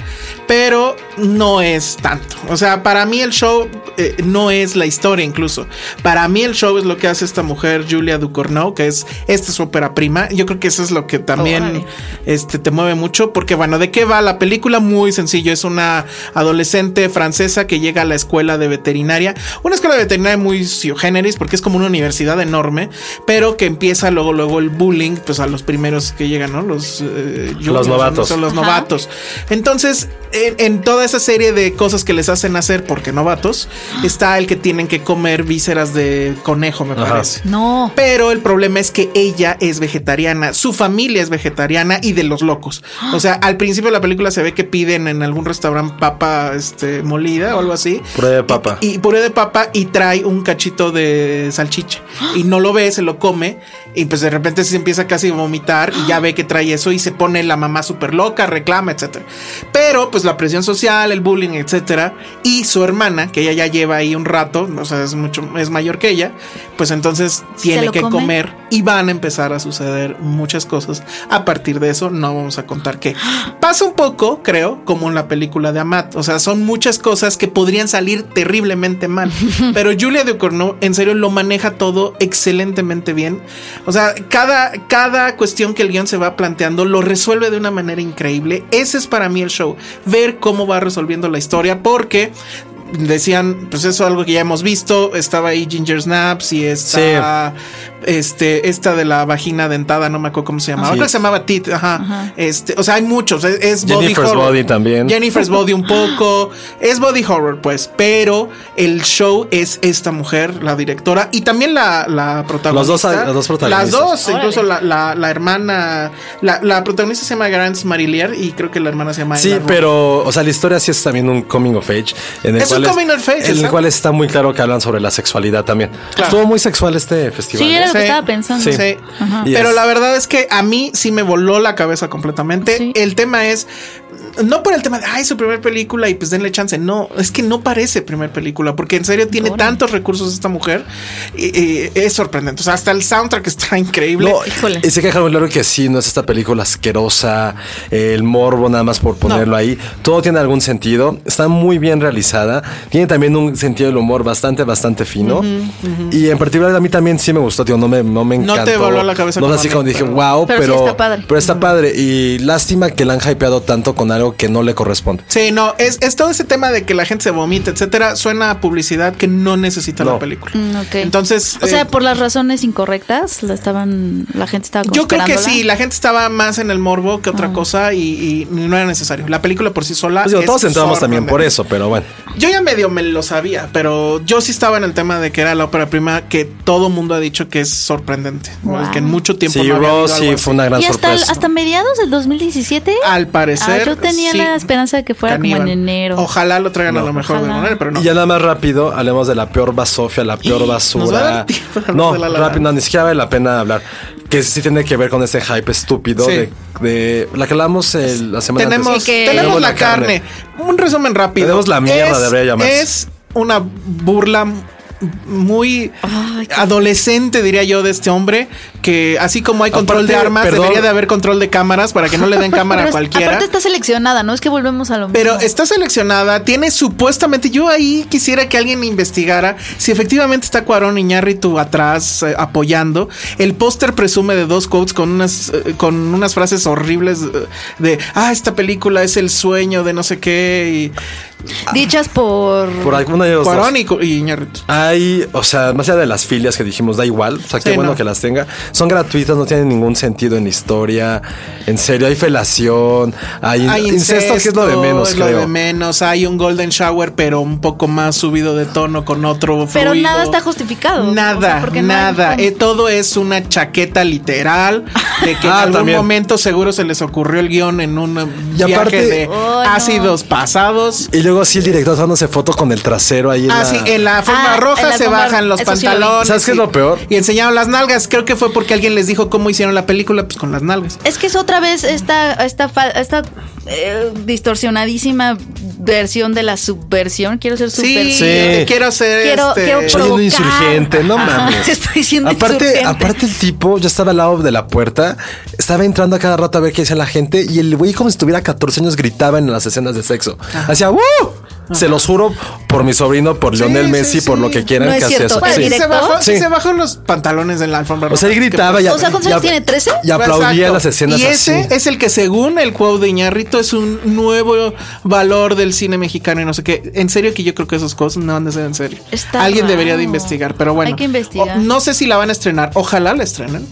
[SPEAKER 4] pero no es tanto. O sea, para mí el show eh, no es la historia incluso. Para mí el show es lo que hace esta mujer, Julia Ducournau, que es esta es su ópera prima. Yo creo que eso es lo que también este, te mueve mucho, porque bueno, ¿de qué va la película? Muy sencillo, es una adolescente francesa que llega a la escuela de veterinaria, una escuela de veterinaria muy sui generis, porque es como una universidad enorme, pero que empieza luego, luego el bullying, pues a los primeros que llegan, ¿no? Los, eh, juniors,
[SPEAKER 3] novatos.
[SPEAKER 4] Son los
[SPEAKER 5] Ajá.
[SPEAKER 4] novatos. Entonces, en, en toda esa serie de cosas que les hacen hacer porque novatos, está el que tienen que comer vísceras de conejo, me
[SPEAKER 3] Ajá.
[SPEAKER 4] parece.
[SPEAKER 5] No.
[SPEAKER 4] Pero el problema es que ella es vegetariana, su familia es vegetariana y de los locos. O sea, al principio de la película se ve que piden en algún restaurante papa este, molida o algo así.
[SPEAKER 3] Puré de papa.
[SPEAKER 4] Y, y puré de papa y trae un cachito de salchicha. Y no lo ve, se lo come. Y pues de repente se empieza casi a vomitar y ya ve que trae eso y se pone la mamá súper loca, reclama, etcétera. Pero pues la presión social, el bullying, etcétera. Y su hermana, que ella ya lleva ahí un rato, o sea, es mucho, es mayor que ella, pues entonces tiene que
[SPEAKER 5] come?
[SPEAKER 4] comer y van a empezar a suceder muchas cosas. A partir de eso, no vamos a contar qué. Pasa un poco, creo, como en la película de Amat. O sea, son muchas cosas que podrían salir terriblemente mal. Pero Julia Ducournau, en serio, lo maneja todo excelentemente bien. O sea, cada, cada cuestión que el guion se va planteando lo resuelve de una manera increíble. Ese es para mí el show. Ver cómo va resolviendo la historia. Porque decían, pues eso es algo que ya hemos visto. Estaba ahí Ginger Snaps y está este, esta de la vagina dentada, no me acuerdo cómo se llamaba.
[SPEAKER 3] Sí.
[SPEAKER 4] Otra se llamaba Tit, ajá. Este, o sea, hay muchos. Es, es body
[SPEAKER 3] Jennifer's
[SPEAKER 4] horror.
[SPEAKER 3] Body también.
[SPEAKER 4] Jennifer's Body un poco. Es body horror, pues. Pero el show es esta mujer, la directora, y también la, la protagonista.
[SPEAKER 3] Los dos- las dos protagonistas.
[SPEAKER 4] Las dos,
[SPEAKER 5] Órale.
[SPEAKER 4] incluso la, la, la hermana. La, la protagonista se llama Grants Marillier y creo que la hermana se llama.
[SPEAKER 3] Sí,
[SPEAKER 4] Ella
[SPEAKER 3] pero, o sea, la historia sí es también un coming of age. En el
[SPEAKER 4] un
[SPEAKER 3] cual
[SPEAKER 4] coming of age,
[SPEAKER 3] En el cual está muy claro que hablan sobre la sexualidad también.
[SPEAKER 4] Claro.
[SPEAKER 3] Estuvo muy sexual este festival.
[SPEAKER 5] Sí, era lo que
[SPEAKER 4] Sí.
[SPEAKER 5] estaba pensando.
[SPEAKER 3] Sí.
[SPEAKER 4] Pero
[SPEAKER 3] es-
[SPEAKER 4] la verdad es que a mí sí me voló la cabeza completamente.
[SPEAKER 5] Sí.
[SPEAKER 4] El tema es, no por el tema de, ay, su primer película y pues denle chance. No, es que no parece primer película, porque en serio tiene tantos recursos esta mujer. y- y es sorprendente. O sea, hasta el soundtrack está increíble.
[SPEAKER 3] No,
[SPEAKER 5] Híjole.
[SPEAKER 3] y se queja muy claro que sí, no es esta película asquerosa, el morbo nada más por ponerlo ahí. Todo tiene algún sentido, está muy bien realizada, tiene también un sentido del humor bastante, bastante fino. Y en particular a mí también sí me gustó, tío, no me, no me
[SPEAKER 4] No
[SPEAKER 3] encantó.
[SPEAKER 4] te voló la cabeza
[SPEAKER 3] No
[SPEAKER 4] como
[SPEAKER 3] así como dije,
[SPEAKER 4] pero-
[SPEAKER 3] wow,
[SPEAKER 5] Pero
[SPEAKER 3] pero,
[SPEAKER 5] sí está padre.
[SPEAKER 3] pero está padre. Y lástima que la han hypeado tanto con con que no le corresponde.
[SPEAKER 4] Sí, no, es, es todo ese tema de que la gente se vomita, etcétera, suena a publicidad que no necesita
[SPEAKER 3] No.
[SPEAKER 4] la película.
[SPEAKER 5] Mm, ok.
[SPEAKER 4] Entonces,
[SPEAKER 5] O sea,
[SPEAKER 4] eh,
[SPEAKER 5] por las razones incorrectas, la estaban, la gente estaba
[SPEAKER 4] yo creo que sí, la gente estaba más en el morbo que otra cosa y, y no era necesario. La película por sí sola.
[SPEAKER 3] Pues digo,
[SPEAKER 4] es
[SPEAKER 3] todos entramos también por eso, pero bueno.
[SPEAKER 4] Yo ya medio me lo sabía, pero yo sí estaba en el tema de que era la ópera prima que todo mundo ha dicho que es sorprendente. ¿no?
[SPEAKER 5] Wow.
[SPEAKER 4] Que en mucho tiempo
[SPEAKER 3] Sí,
[SPEAKER 4] no había
[SPEAKER 3] Rose sí fue una gran
[SPEAKER 5] y hasta,
[SPEAKER 3] sorpresa.
[SPEAKER 5] hasta mediados del 2017.
[SPEAKER 4] Al parecer.
[SPEAKER 5] Ah, yo tenía
[SPEAKER 4] sí,
[SPEAKER 5] la esperanza de que fuera como en enero.
[SPEAKER 4] Ojalá lo traigan a lo mejor de
[SPEAKER 5] Ojalá.
[SPEAKER 4] manera, pero no.
[SPEAKER 3] Y ya nada más rápido, hablemos de la peor basofia, la peor basura.
[SPEAKER 4] de
[SPEAKER 3] No,
[SPEAKER 4] de La
[SPEAKER 3] rápido, no, ni siquiera vale la pena hablar. Que sí tiene que ver con ese hype estúpido
[SPEAKER 4] Sí.
[SPEAKER 3] de, de la que hablamos el- la semana
[SPEAKER 4] tenemos,
[SPEAKER 3] antes.
[SPEAKER 5] Que-
[SPEAKER 4] tenemos la carne. Un resumen rápido.
[SPEAKER 3] Tenemos la mierda,
[SPEAKER 4] Es-
[SPEAKER 3] debería llamarse.
[SPEAKER 4] Es una burla muy
[SPEAKER 5] Ay,
[SPEAKER 4] adolescente, diría yo, de este hombre. Que así como hay control de armas,
[SPEAKER 3] perdón.
[SPEAKER 4] debería de haber control de cámaras para que no le den cámara
[SPEAKER 5] Pero
[SPEAKER 4] a cualquiera.
[SPEAKER 5] aparte está seleccionada, ¿no? Es que volvemos a lo mismo.
[SPEAKER 4] Pero está seleccionada, tiene supuestamente. Yo ahí quisiera que alguien investigara si efectivamente está Cuarón Iñárritu atrás eh, apoyando. El póster presume de dos quotes con unas eh, con unas frases horribles eh, de ah, esta película es el sueño de no sé qué
[SPEAKER 5] Dichas por...
[SPEAKER 3] Por alguna de
[SPEAKER 4] y
[SPEAKER 3] los dos.
[SPEAKER 4] Cuarón y, y Iñárritu.
[SPEAKER 3] Hay, o sea, más allá de las filias que dijimos, da igual. O sea, qué
[SPEAKER 4] Sí,
[SPEAKER 3] bueno
[SPEAKER 4] no.
[SPEAKER 3] que las tenga. Son gratuitas, no tienen ningún sentido en la historia. En serio, hay felación, hay,
[SPEAKER 4] Hay
[SPEAKER 3] incesto, que es lo de menos,
[SPEAKER 4] es lo
[SPEAKER 3] creo.
[SPEAKER 4] de menos. Hay un golden shower, pero un poco más subido de tono con otro
[SPEAKER 5] Pero
[SPEAKER 4] fluido.
[SPEAKER 5] nada está justificado.
[SPEAKER 4] Nada,
[SPEAKER 5] O sea, porque no hay
[SPEAKER 4] nada. Eh, todo es una chaqueta literal de que en
[SPEAKER 3] Ah,
[SPEAKER 4] algún
[SPEAKER 3] también.
[SPEAKER 4] momento seguro se les ocurrió el guion en un
[SPEAKER 3] Y
[SPEAKER 4] viaje
[SPEAKER 3] aparte-
[SPEAKER 4] de
[SPEAKER 5] Oh, no.
[SPEAKER 4] ácidos pasados.
[SPEAKER 3] Y luego sí, el director dándose foto con el trasero ahí en
[SPEAKER 4] Ah,
[SPEAKER 3] la-
[SPEAKER 4] sí, en la forma
[SPEAKER 5] Ah,
[SPEAKER 4] roja
[SPEAKER 5] la
[SPEAKER 4] se bajan los
[SPEAKER 5] sí lo
[SPEAKER 4] pantalones.
[SPEAKER 3] ¿Sabes qué es lo peor?
[SPEAKER 4] Y enseñaron las nalgas. Creo que fue porque alguien les dijo cómo hicieron la película, pues con las nalgas.
[SPEAKER 5] Es que es otra vez esta, esta, esta eh, distorsionadísima versión de la subversión. Quiero ser subversión.
[SPEAKER 4] quiero ser
[SPEAKER 5] Quiero,
[SPEAKER 4] este,
[SPEAKER 5] quiero
[SPEAKER 3] Soy un insurgente, no
[SPEAKER 5] Ajá,
[SPEAKER 3] mames.
[SPEAKER 5] Estoy siendo
[SPEAKER 3] aparte,
[SPEAKER 5] insurgente.
[SPEAKER 3] aparte el tipo, yo estaba al lado de la puerta, estaba entrando a cada rato a ver qué decía la gente y el güey como si tuviera 14 años gritaba en las escenas de sexo. Hacía ¡Woo! Se los juro por mi sobrino, por Lionel
[SPEAKER 4] sí,
[SPEAKER 3] Messi,
[SPEAKER 4] sí.
[SPEAKER 3] por lo que quieran
[SPEAKER 5] No es
[SPEAKER 3] que hacía
[SPEAKER 5] cierto.
[SPEAKER 3] eso.
[SPEAKER 5] Bueno,
[SPEAKER 3] Sí.
[SPEAKER 4] Y se bajó, sí
[SPEAKER 3] Sí.
[SPEAKER 4] se bajó los pantalones en la alfombra
[SPEAKER 3] O sea, él gritaba y,
[SPEAKER 5] O sea, ¿cuántos
[SPEAKER 3] y-
[SPEAKER 5] años tiene? ¿13?
[SPEAKER 3] y aplaudía
[SPEAKER 4] Exacto.
[SPEAKER 3] las escenas
[SPEAKER 4] Y ese
[SPEAKER 3] así.
[SPEAKER 4] es el que, según el quote de Iñarrito, es un nuevo valor del cine mexicano y no sé qué. En serio que yo creo que esos cosas no han de ser en serio.
[SPEAKER 5] Está
[SPEAKER 4] Alguien
[SPEAKER 5] raro.
[SPEAKER 4] debería de investigar, pero bueno.
[SPEAKER 5] Hay que investigar.
[SPEAKER 4] O- no sé si la van a estrenar. Ojalá la estrenen.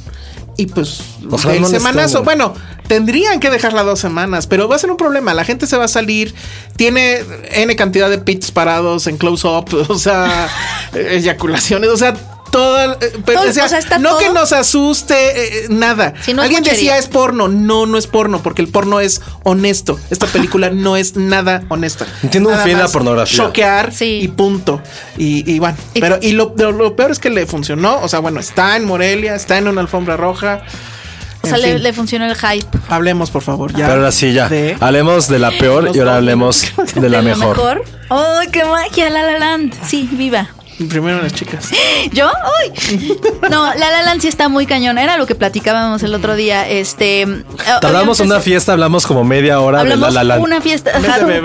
[SPEAKER 4] Y pues
[SPEAKER 3] Ojalá
[SPEAKER 4] el
[SPEAKER 3] no
[SPEAKER 4] semanazo. Bueno, tendrían que dejarla dos semanas, pero va a ser un problema. La gente se va a salir. Tiene N cantidad de pits parados en close up. O sea, eyaculaciones. O sea, toda. eh, pero,
[SPEAKER 5] Todo-
[SPEAKER 4] o sea,
[SPEAKER 5] o sea, está
[SPEAKER 4] no
[SPEAKER 5] todo-
[SPEAKER 4] que nos asuste eh, nada.
[SPEAKER 5] No es
[SPEAKER 4] Alguien decía es porno. No, no es porno, porque el porno es honesto. Esta película no es nada honesta.
[SPEAKER 3] Un
[SPEAKER 4] Nada
[SPEAKER 3] fin la pornografía.
[SPEAKER 4] Choquear
[SPEAKER 5] Sí.
[SPEAKER 4] y punto. Y, y bueno,
[SPEAKER 5] Y-
[SPEAKER 4] pero y lo, lo- lo peor es que le funcionó. O sea, bueno, está en Morelia, está en una alfombra roja.
[SPEAKER 5] O sea, le, le funcionó el hype.
[SPEAKER 4] Hablemos, por favor, ya.
[SPEAKER 3] Pero ahora sí, ya.
[SPEAKER 4] de-
[SPEAKER 3] Hablemos de la peor y ahora hablemos de la mejor.
[SPEAKER 5] ¡Ay, qué magia! La La Land. Sí, viva.
[SPEAKER 4] Primero las chicas.
[SPEAKER 5] ¿Yo? ¡Ay! No, La La Land sí está muy cañón. Era lo que platicábamos el otro día. Este.
[SPEAKER 3] Tardamos
[SPEAKER 5] obviamente
[SPEAKER 3] una fiesta, hablamos como media hora
[SPEAKER 5] Hablamos
[SPEAKER 3] de la la Land.
[SPEAKER 5] una fiesta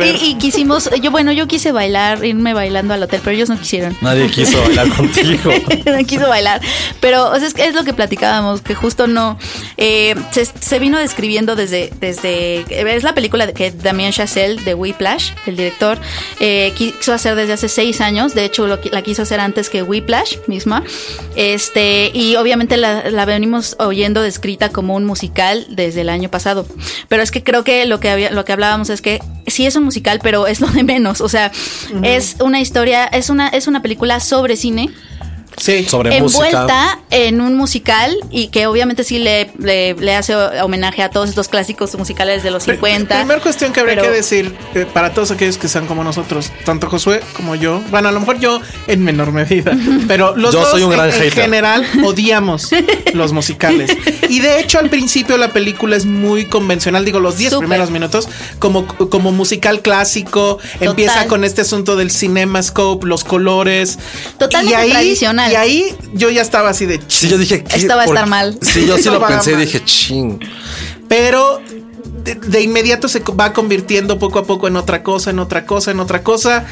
[SPEAKER 5] y, y quisimos, yo bueno, yo quise bailar, irme bailando al hotel, pero ellos no quisieron.
[SPEAKER 3] Nadie quiso bailar contigo.
[SPEAKER 5] no quiso bailar. Pero o sea, es, que es lo que platicábamos, que justo no. eh, se, se vino describiendo desde. desde Es la película de que Damien Chazelle, de Whiplash, el director, eh, quiso hacer desde hace seis años. De hecho, lo, la quiso hacer antes que Whiplash misma. Este, y obviamente la, la venimos oyendo descrita como un musical desde el año pasado. Pero es que creo que lo que, había, lo que hablábamos es que sí es un musical, pero es lo de menos. O sea, es una historia, es una, es una película sobre cine
[SPEAKER 4] Sí.
[SPEAKER 3] Sobre música.
[SPEAKER 5] envuelta en un musical y que obviamente sí le, le, le hace homenaje a todos estos clásicos musicales de los 50.
[SPEAKER 4] Primera cuestión que habría
[SPEAKER 5] pero-
[SPEAKER 4] que decir eh, para todos aquellos que sean como nosotros, tanto Josué como yo, bueno, a lo mejor yo en menor medida, pero los
[SPEAKER 3] Yo
[SPEAKER 4] dos
[SPEAKER 3] soy un gran
[SPEAKER 4] en, general odiamos los musicales. Y de hecho al principio la película es muy convencional, digo los 10
[SPEAKER 5] Súper.
[SPEAKER 4] primeros minutos como, como musical clásico, empieza con este asunto del cinemascope, los colores.
[SPEAKER 5] Totalmente
[SPEAKER 4] y ahí,
[SPEAKER 5] tradicional.
[SPEAKER 4] Y ahí yo ya estaba así de
[SPEAKER 3] Sí, yo dije.
[SPEAKER 5] Esta va a
[SPEAKER 3] ¿Por
[SPEAKER 5] estar mal.
[SPEAKER 3] Sí, yo sí
[SPEAKER 4] Esto
[SPEAKER 3] lo pensé y dije, ching.
[SPEAKER 4] pero de, de inmediato se va convirtiendo poco a poco en otra cosa, en otra cosa, en otra cosa.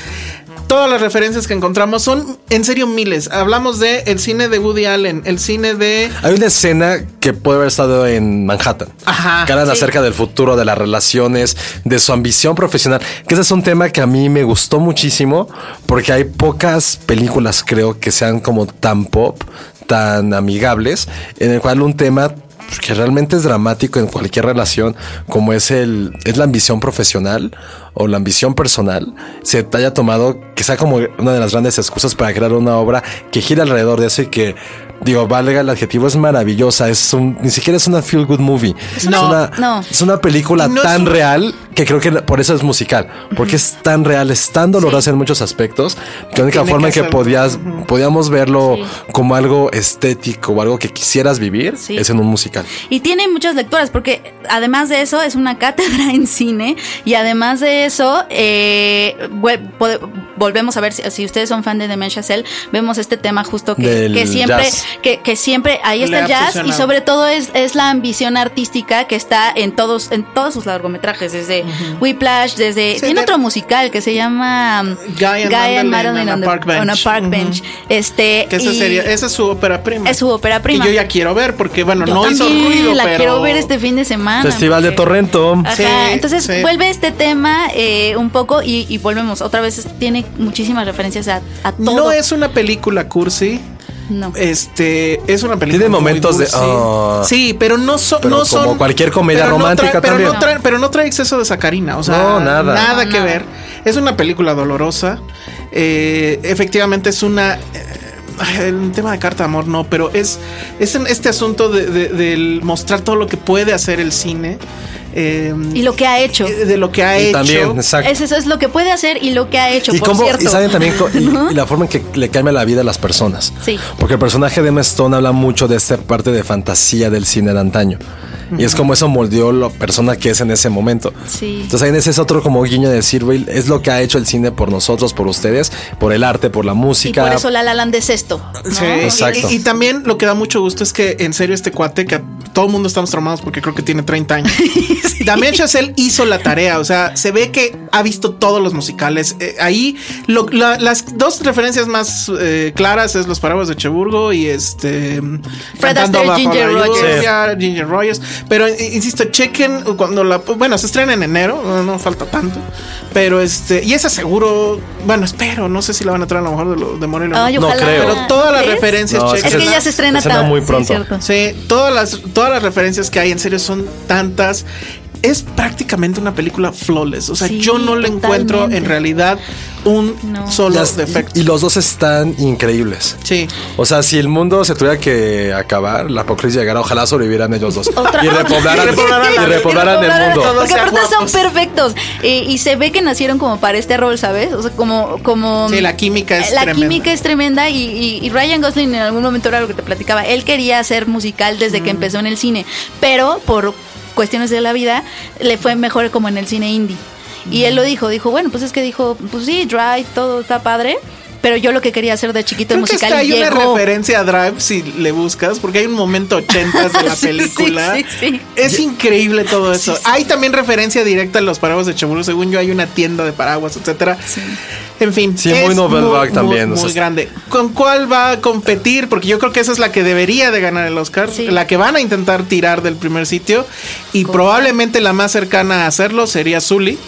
[SPEAKER 4] Todas las referencias que encontramos son en serio miles. Hablamos de el cine de Woody Allen, el cine de
[SPEAKER 3] Hay una escena que puede haber estado en Manhattan.
[SPEAKER 4] Ajá,
[SPEAKER 3] Que hablan
[SPEAKER 5] sí.
[SPEAKER 3] acerca del futuro, de las relaciones, de su ambición profesional. Que ese es un tema que a mí me gustó muchísimo porque hay pocas películas, creo, que sean como tan pop, tan amigables, en el cual un tema que realmente es dramático en cualquier relación, como es el es la ambición profesional o la ambición personal, se haya tomado que sea como una de las grandes excusas para crear una obra que gira alrededor de eso y que digo, valga el adjetivo, es maravillosa, es un ni siquiera es una feel good movie, es
[SPEAKER 4] No,
[SPEAKER 3] una
[SPEAKER 5] no.
[SPEAKER 3] es una película
[SPEAKER 4] no
[SPEAKER 3] tan
[SPEAKER 4] un-
[SPEAKER 3] real que creo que por eso es musical, porque es tan real, es tan dolorosa en muchos aspectos, que la única
[SPEAKER 4] Tiene
[SPEAKER 3] forma en
[SPEAKER 4] que
[SPEAKER 3] que
[SPEAKER 4] ser-
[SPEAKER 3] podías podíamos verlo
[SPEAKER 5] Sí.
[SPEAKER 3] como algo estético o algo que quisieras vivir
[SPEAKER 5] Sí.
[SPEAKER 3] es en un musical.
[SPEAKER 5] Y tiene muchas lecturas, porque además de eso es una cátedra en cine. Y además de eso, eh, volvemos a ver si, si ustedes son fan de Dementia Cell, vemos este tema justo que, que siempre,
[SPEAKER 3] jazz.
[SPEAKER 5] Que, que siempre ahí está el jazz y sobre todo es, es la ambición artística que está en todos, en todos sus largometrajes, desde Whiplash, desde
[SPEAKER 4] Sí,
[SPEAKER 5] tiene
[SPEAKER 4] de-
[SPEAKER 5] otro musical que se llama um,
[SPEAKER 4] Guy and Madeline
[SPEAKER 5] Madeline
[SPEAKER 4] on a
[SPEAKER 5] the-
[SPEAKER 4] Park Bench.
[SPEAKER 5] on a Park
[SPEAKER 4] Ujú.
[SPEAKER 5] Bench. Este
[SPEAKER 4] que esa
[SPEAKER 5] y
[SPEAKER 4] sería, esa es su ópera prima.
[SPEAKER 5] es su ópera prima.
[SPEAKER 4] Que yo ya quiero ver porque bueno,
[SPEAKER 5] Yo
[SPEAKER 4] no hizo ruido,
[SPEAKER 5] la
[SPEAKER 4] pero
[SPEAKER 5] quiero ver este fin de semana.
[SPEAKER 3] Festival de
[SPEAKER 5] porque-
[SPEAKER 3] Torrento.
[SPEAKER 5] Ajá,
[SPEAKER 4] Sí,
[SPEAKER 5] entonces
[SPEAKER 4] sí.
[SPEAKER 5] vuelve este tema eh, un poco y, y volvemos. Otra vez tiene muchísimas referencias a, a todo.
[SPEAKER 4] no es una película cursi.
[SPEAKER 5] No.
[SPEAKER 4] Este es una película.
[SPEAKER 3] Tiene momentos de, ah.
[SPEAKER 4] sí, pero no, son
[SPEAKER 3] Pero
[SPEAKER 4] no
[SPEAKER 3] como
[SPEAKER 4] son.
[SPEAKER 3] cualquier comedia
[SPEAKER 4] pero no
[SPEAKER 3] romántica
[SPEAKER 4] pero
[SPEAKER 3] también.
[SPEAKER 4] No trae, pero no trae exceso de sacarina. O sea,
[SPEAKER 3] No, nada.
[SPEAKER 4] Nada que ver. Es una película dolorosa. Eh, efectivamente es una. eh, El tema de carta de amor no, pero es, es en este asunto de, de- del mostrar todo lo que puede hacer el cine. Eh,
[SPEAKER 5] Y lo que ha hecho.
[SPEAKER 4] eh, de lo que ha
[SPEAKER 3] Y
[SPEAKER 4] hecho.
[SPEAKER 3] también, exacto.
[SPEAKER 5] Es eso, es lo que puede hacer y lo que ha hecho,
[SPEAKER 3] y
[SPEAKER 5] por
[SPEAKER 3] cómo,
[SPEAKER 5] cierto.
[SPEAKER 3] y saben también co- y,
[SPEAKER 5] ¿No?
[SPEAKER 3] y la forma en que le cambia la vida a las personas.
[SPEAKER 5] Sí.
[SPEAKER 3] Porque el personaje de Emma Stone habla mucho de esta parte de fantasía del cine de antaño. Y es como eso moldeó la persona que es en ese momento.
[SPEAKER 5] Sí.
[SPEAKER 3] Entonces ahí en ese es otro como guiño de decir, güey, es lo que ha hecho el cine por nosotros, por ustedes, por el arte, por la
[SPEAKER 5] Y
[SPEAKER 3] música.
[SPEAKER 5] por eso La La Land es esto. ¿no?
[SPEAKER 4] Sí,
[SPEAKER 3] Exacto.
[SPEAKER 4] Y, y también lo que da mucho gusto es que en serio este cuate, que todo el mundo estamos traumados porque creo que tiene 30 años. Damien Chazelle hizo la tarea, o sea, se ve que ha visto todos los musicales. Eh, ahí lo- la- las dos referencias más eh, claras es Los Parábolas de Cheburgo y este
[SPEAKER 5] Fred Astaire, Ginger Rogers.
[SPEAKER 4] Ginger Rogers. Pero eh, insisto, chequen cuando la bueno, se estrena en enero, no, no falta tanto. Pero este, y esa seguro, bueno, espero, no sé si la van a traer a lo mejor de, lo, de Morelia.
[SPEAKER 5] Ay,
[SPEAKER 3] No creo.
[SPEAKER 4] Pero todas las referencias,
[SPEAKER 3] No, es
[SPEAKER 5] Es que ya se estrena
[SPEAKER 3] Se estrena muy
[SPEAKER 5] sí,
[SPEAKER 3] pronto.
[SPEAKER 4] Sí, todas las, todas las referencias que hay en serio son tantas. Es prácticamente una película flawless. O sea,
[SPEAKER 5] Sí,
[SPEAKER 4] yo no le encuentro en realidad un
[SPEAKER 5] No.
[SPEAKER 4] solo
[SPEAKER 3] Las-
[SPEAKER 4] defecto.
[SPEAKER 3] y, y los dos están increíbles.
[SPEAKER 4] sí.
[SPEAKER 3] O sea, si el mundo se tuviera que acabar, la apocalipsis llegara, ojalá sobrevivieran ellos dos.
[SPEAKER 5] Otra-
[SPEAKER 3] y repoblaran,
[SPEAKER 4] Y repoblaran la-
[SPEAKER 3] y repoblaran el mundo.
[SPEAKER 5] Porque aparte son perfectos. Eh, y se ve que nacieron como para este rol, ¿sabes? O sea, como. como
[SPEAKER 4] Sí, la química es
[SPEAKER 5] La
[SPEAKER 4] tremenda.
[SPEAKER 5] química es tremenda. Y, y- y Ryan Gosling en algún momento era lo que te platicaba. Él quería hacer musical desde
[SPEAKER 4] Mm.
[SPEAKER 5] que empezó en el cine. Pero por cuestiones de la vida, le fue mejor como en el cine indie. Y él lo dijo, dijo, bueno, pues es que dijo, pues sí, Drive, todo está padre. Pero yo lo que quería hacer de chiquito
[SPEAKER 4] Creo
[SPEAKER 5] es
[SPEAKER 4] que
[SPEAKER 5] musical
[SPEAKER 4] hasta
[SPEAKER 5] y
[SPEAKER 4] hay una referencia a Drive si le buscas, porque hay un momento 80 de la
[SPEAKER 5] Sí,
[SPEAKER 4] película.
[SPEAKER 5] sí, sí.
[SPEAKER 4] Es increíble todo eso.
[SPEAKER 5] Sí, sí.
[SPEAKER 4] Hay también referencia directa a los paraguas de Cheburgo. Según yo, hay una tienda de paraguas, etcétera. En fin.
[SPEAKER 3] Sí, muy
[SPEAKER 4] es
[SPEAKER 3] Novelbach también,
[SPEAKER 4] Muy,
[SPEAKER 3] o sea,
[SPEAKER 4] muy grande. ¿Con cuál va a competir? Porque yo creo que esa es la que debería de ganar el Oscar.
[SPEAKER 5] Sí.
[SPEAKER 4] La que van a intentar tirar del primer sitio. Y probablemente la más cercana a hacerlo sería Zully.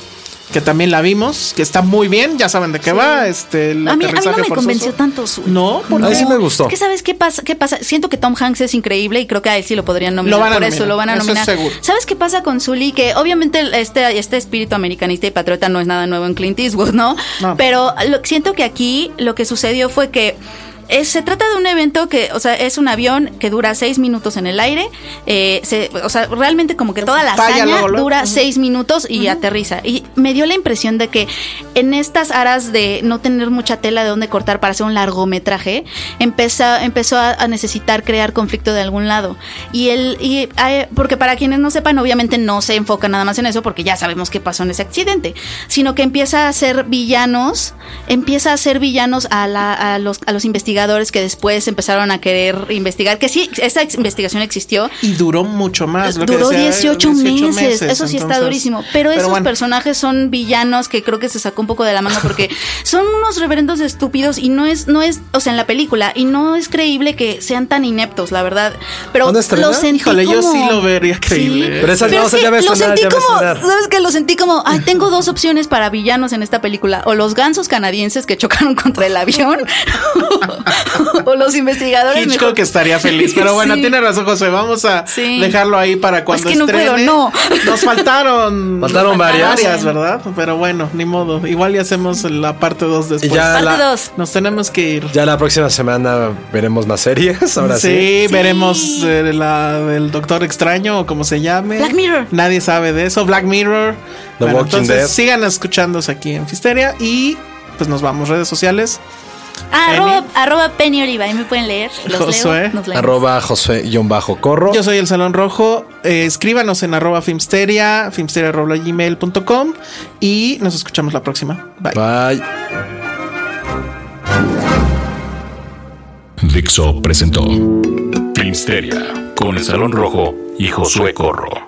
[SPEAKER 4] Que también la vimos, que está muy bien, ya saben de qué va. Este, el
[SPEAKER 5] A mí, a mí no me
[SPEAKER 4] forzoso.
[SPEAKER 5] convenció tanto su.
[SPEAKER 4] No, ¿por
[SPEAKER 3] A mí sí me gustó.
[SPEAKER 5] Es que sabes qué pasa, qué pasa. Siento que Tom Hanks es increíble y creo que a él sí lo podrían nominar.
[SPEAKER 4] Lo van a
[SPEAKER 5] por eso lo van a
[SPEAKER 4] eso es
[SPEAKER 5] nominar.
[SPEAKER 4] seguro.
[SPEAKER 5] ¿Sabes qué pasa con Zully? Que obviamente este, este espíritu americanista y patriota no es nada nuevo en Clint Eastwood, ¿no?
[SPEAKER 4] No.
[SPEAKER 5] Pero lo- siento que aquí lo que sucedió fue que es- se trata de un evento que, o sea, es un avión que dura seis minutos en el aire. eh, se- o sea, realmente como que toda la
[SPEAKER 4] Falla
[SPEAKER 5] hazaña
[SPEAKER 4] luego, luego.
[SPEAKER 5] dura seis minutos y aterriza. Y me dio la impresión de que en estas aras de no tener mucha tela de dónde cortar para hacer un largometraje, empezó, empezó a, a necesitar crear conflicto de algún lado. Y él, y, hay- porque para quienes no sepan, obviamente no se enfoca nada más en eso, porque ya sabemos qué pasó en ese accidente, sino que empieza a ser villanos, empieza a ser villanos a, la- a los, a los investigadores investigadores que después empezaron a querer investigar, que sí, esa investigación existió.
[SPEAKER 4] Y duró mucho más. lo que
[SPEAKER 5] Duró
[SPEAKER 4] decía,
[SPEAKER 5] 18, meses. Eso sí está durísimo. Pero, esos
[SPEAKER 4] bueno,
[SPEAKER 5] personajes son villanos que creo que se sacó un poco de la manga porque son unos reverendos estúpidos y no es, no es, o sea, en la película, y no es creíble que sean tan ineptos, la verdad. Pero lo sentí
[SPEAKER 4] Híjole, yo
[SPEAKER 5] como-
[SPEAKER 4] sí lo vería creíble.
[SPEAKER 3] Pero esa
[SPEAKER 5] Pero
[SPEAKER 3] no,
[SPEAKER 5] es que
[SPEAKER 3] ya ves
[SPEAKER 5] lo
[SPEAKER 3] sonar,
[SPEAKER 5] sentí
[SPEAKER 3] ya
[SPEAKER 5] como,
[SPEAKER 3] sonar.
[SPEAKER 5] ¿sabes qué? Lo sentí como, ay, tengo dos opciones para villanos en esta película. O los gansos canadienses que chocaron contra el avión, o los investigadores.
[SPEAKER 4] Hitchcock
[SPEAKER 5] mejor-
[SPEAKER 4] estaría feliz. Pero bueno,
[SPEAKER 5] Sí.
[SPEAKER 4] tiene razón, José. Vamos a
[SPEAKER 5] Sí.
[SPEAKER 4] dejarlo ahí para cuando
[SPEAKER 5] Es que no
[SPEAKER 4] estrene.
[SPEAKER 5] puedo, no.
[SPEAKER 4] Nos faltaron.
[SPEAKER 3] Faltaron varias.
[SPEAKER 4] Varias, ¿verdad? Pero bueno, ni modo. Igual ya hacemos la parte 2 después.
[SPEAKER 3] Ya
[SPEAKER 5] Parte
[SPEAKER 3] la,
[SPEAKER 5] dos.
[SPEAKER 4] Nos tenemos que ir.
[SPEAKER 3] ya la próxima semana veremos más series. Ahora sí.
[SPEAKER 4] sí,
[SPEAKER 5] Sí.
[SPEAKER 4] veremos eh, la del Doctor Extraño o como se llame.
[SPEAKER 5] Black Mirror.
[SPEAKER 4] Nadie sabe de eso. Black Mirror.
[SPEAKER 3] The
[SPEAKER 4] Bueno,
[SPEAKER 3] Walking
[SPEAKER 4] entonces
[SPEAKER 3] Dead.
[SPEAKER 4] sigan escuchándose aquí en Fisteria y pues nos vamos. Redes sociales.
[SPEAKER 5] Ah, arroba, arroba Penny Oliva, ahí me pueden leer. Los
[SPEAKER 4] Josué.
[SPEAKER 5] leo.
[SPEAKER 3] Arroba Josué-Corro.
[SPEAKER 4] Yo soy el Salón Rojo. Eh, escríbanos en arroba filmsteria, filmsteria.gmail.com y nos escuchamos la próxima. Bye.
[SPEAKER 3] Bye.
[SPEAKER 1] Dixo presentó Filmsteria con el Salón Rojo y Josué Corro.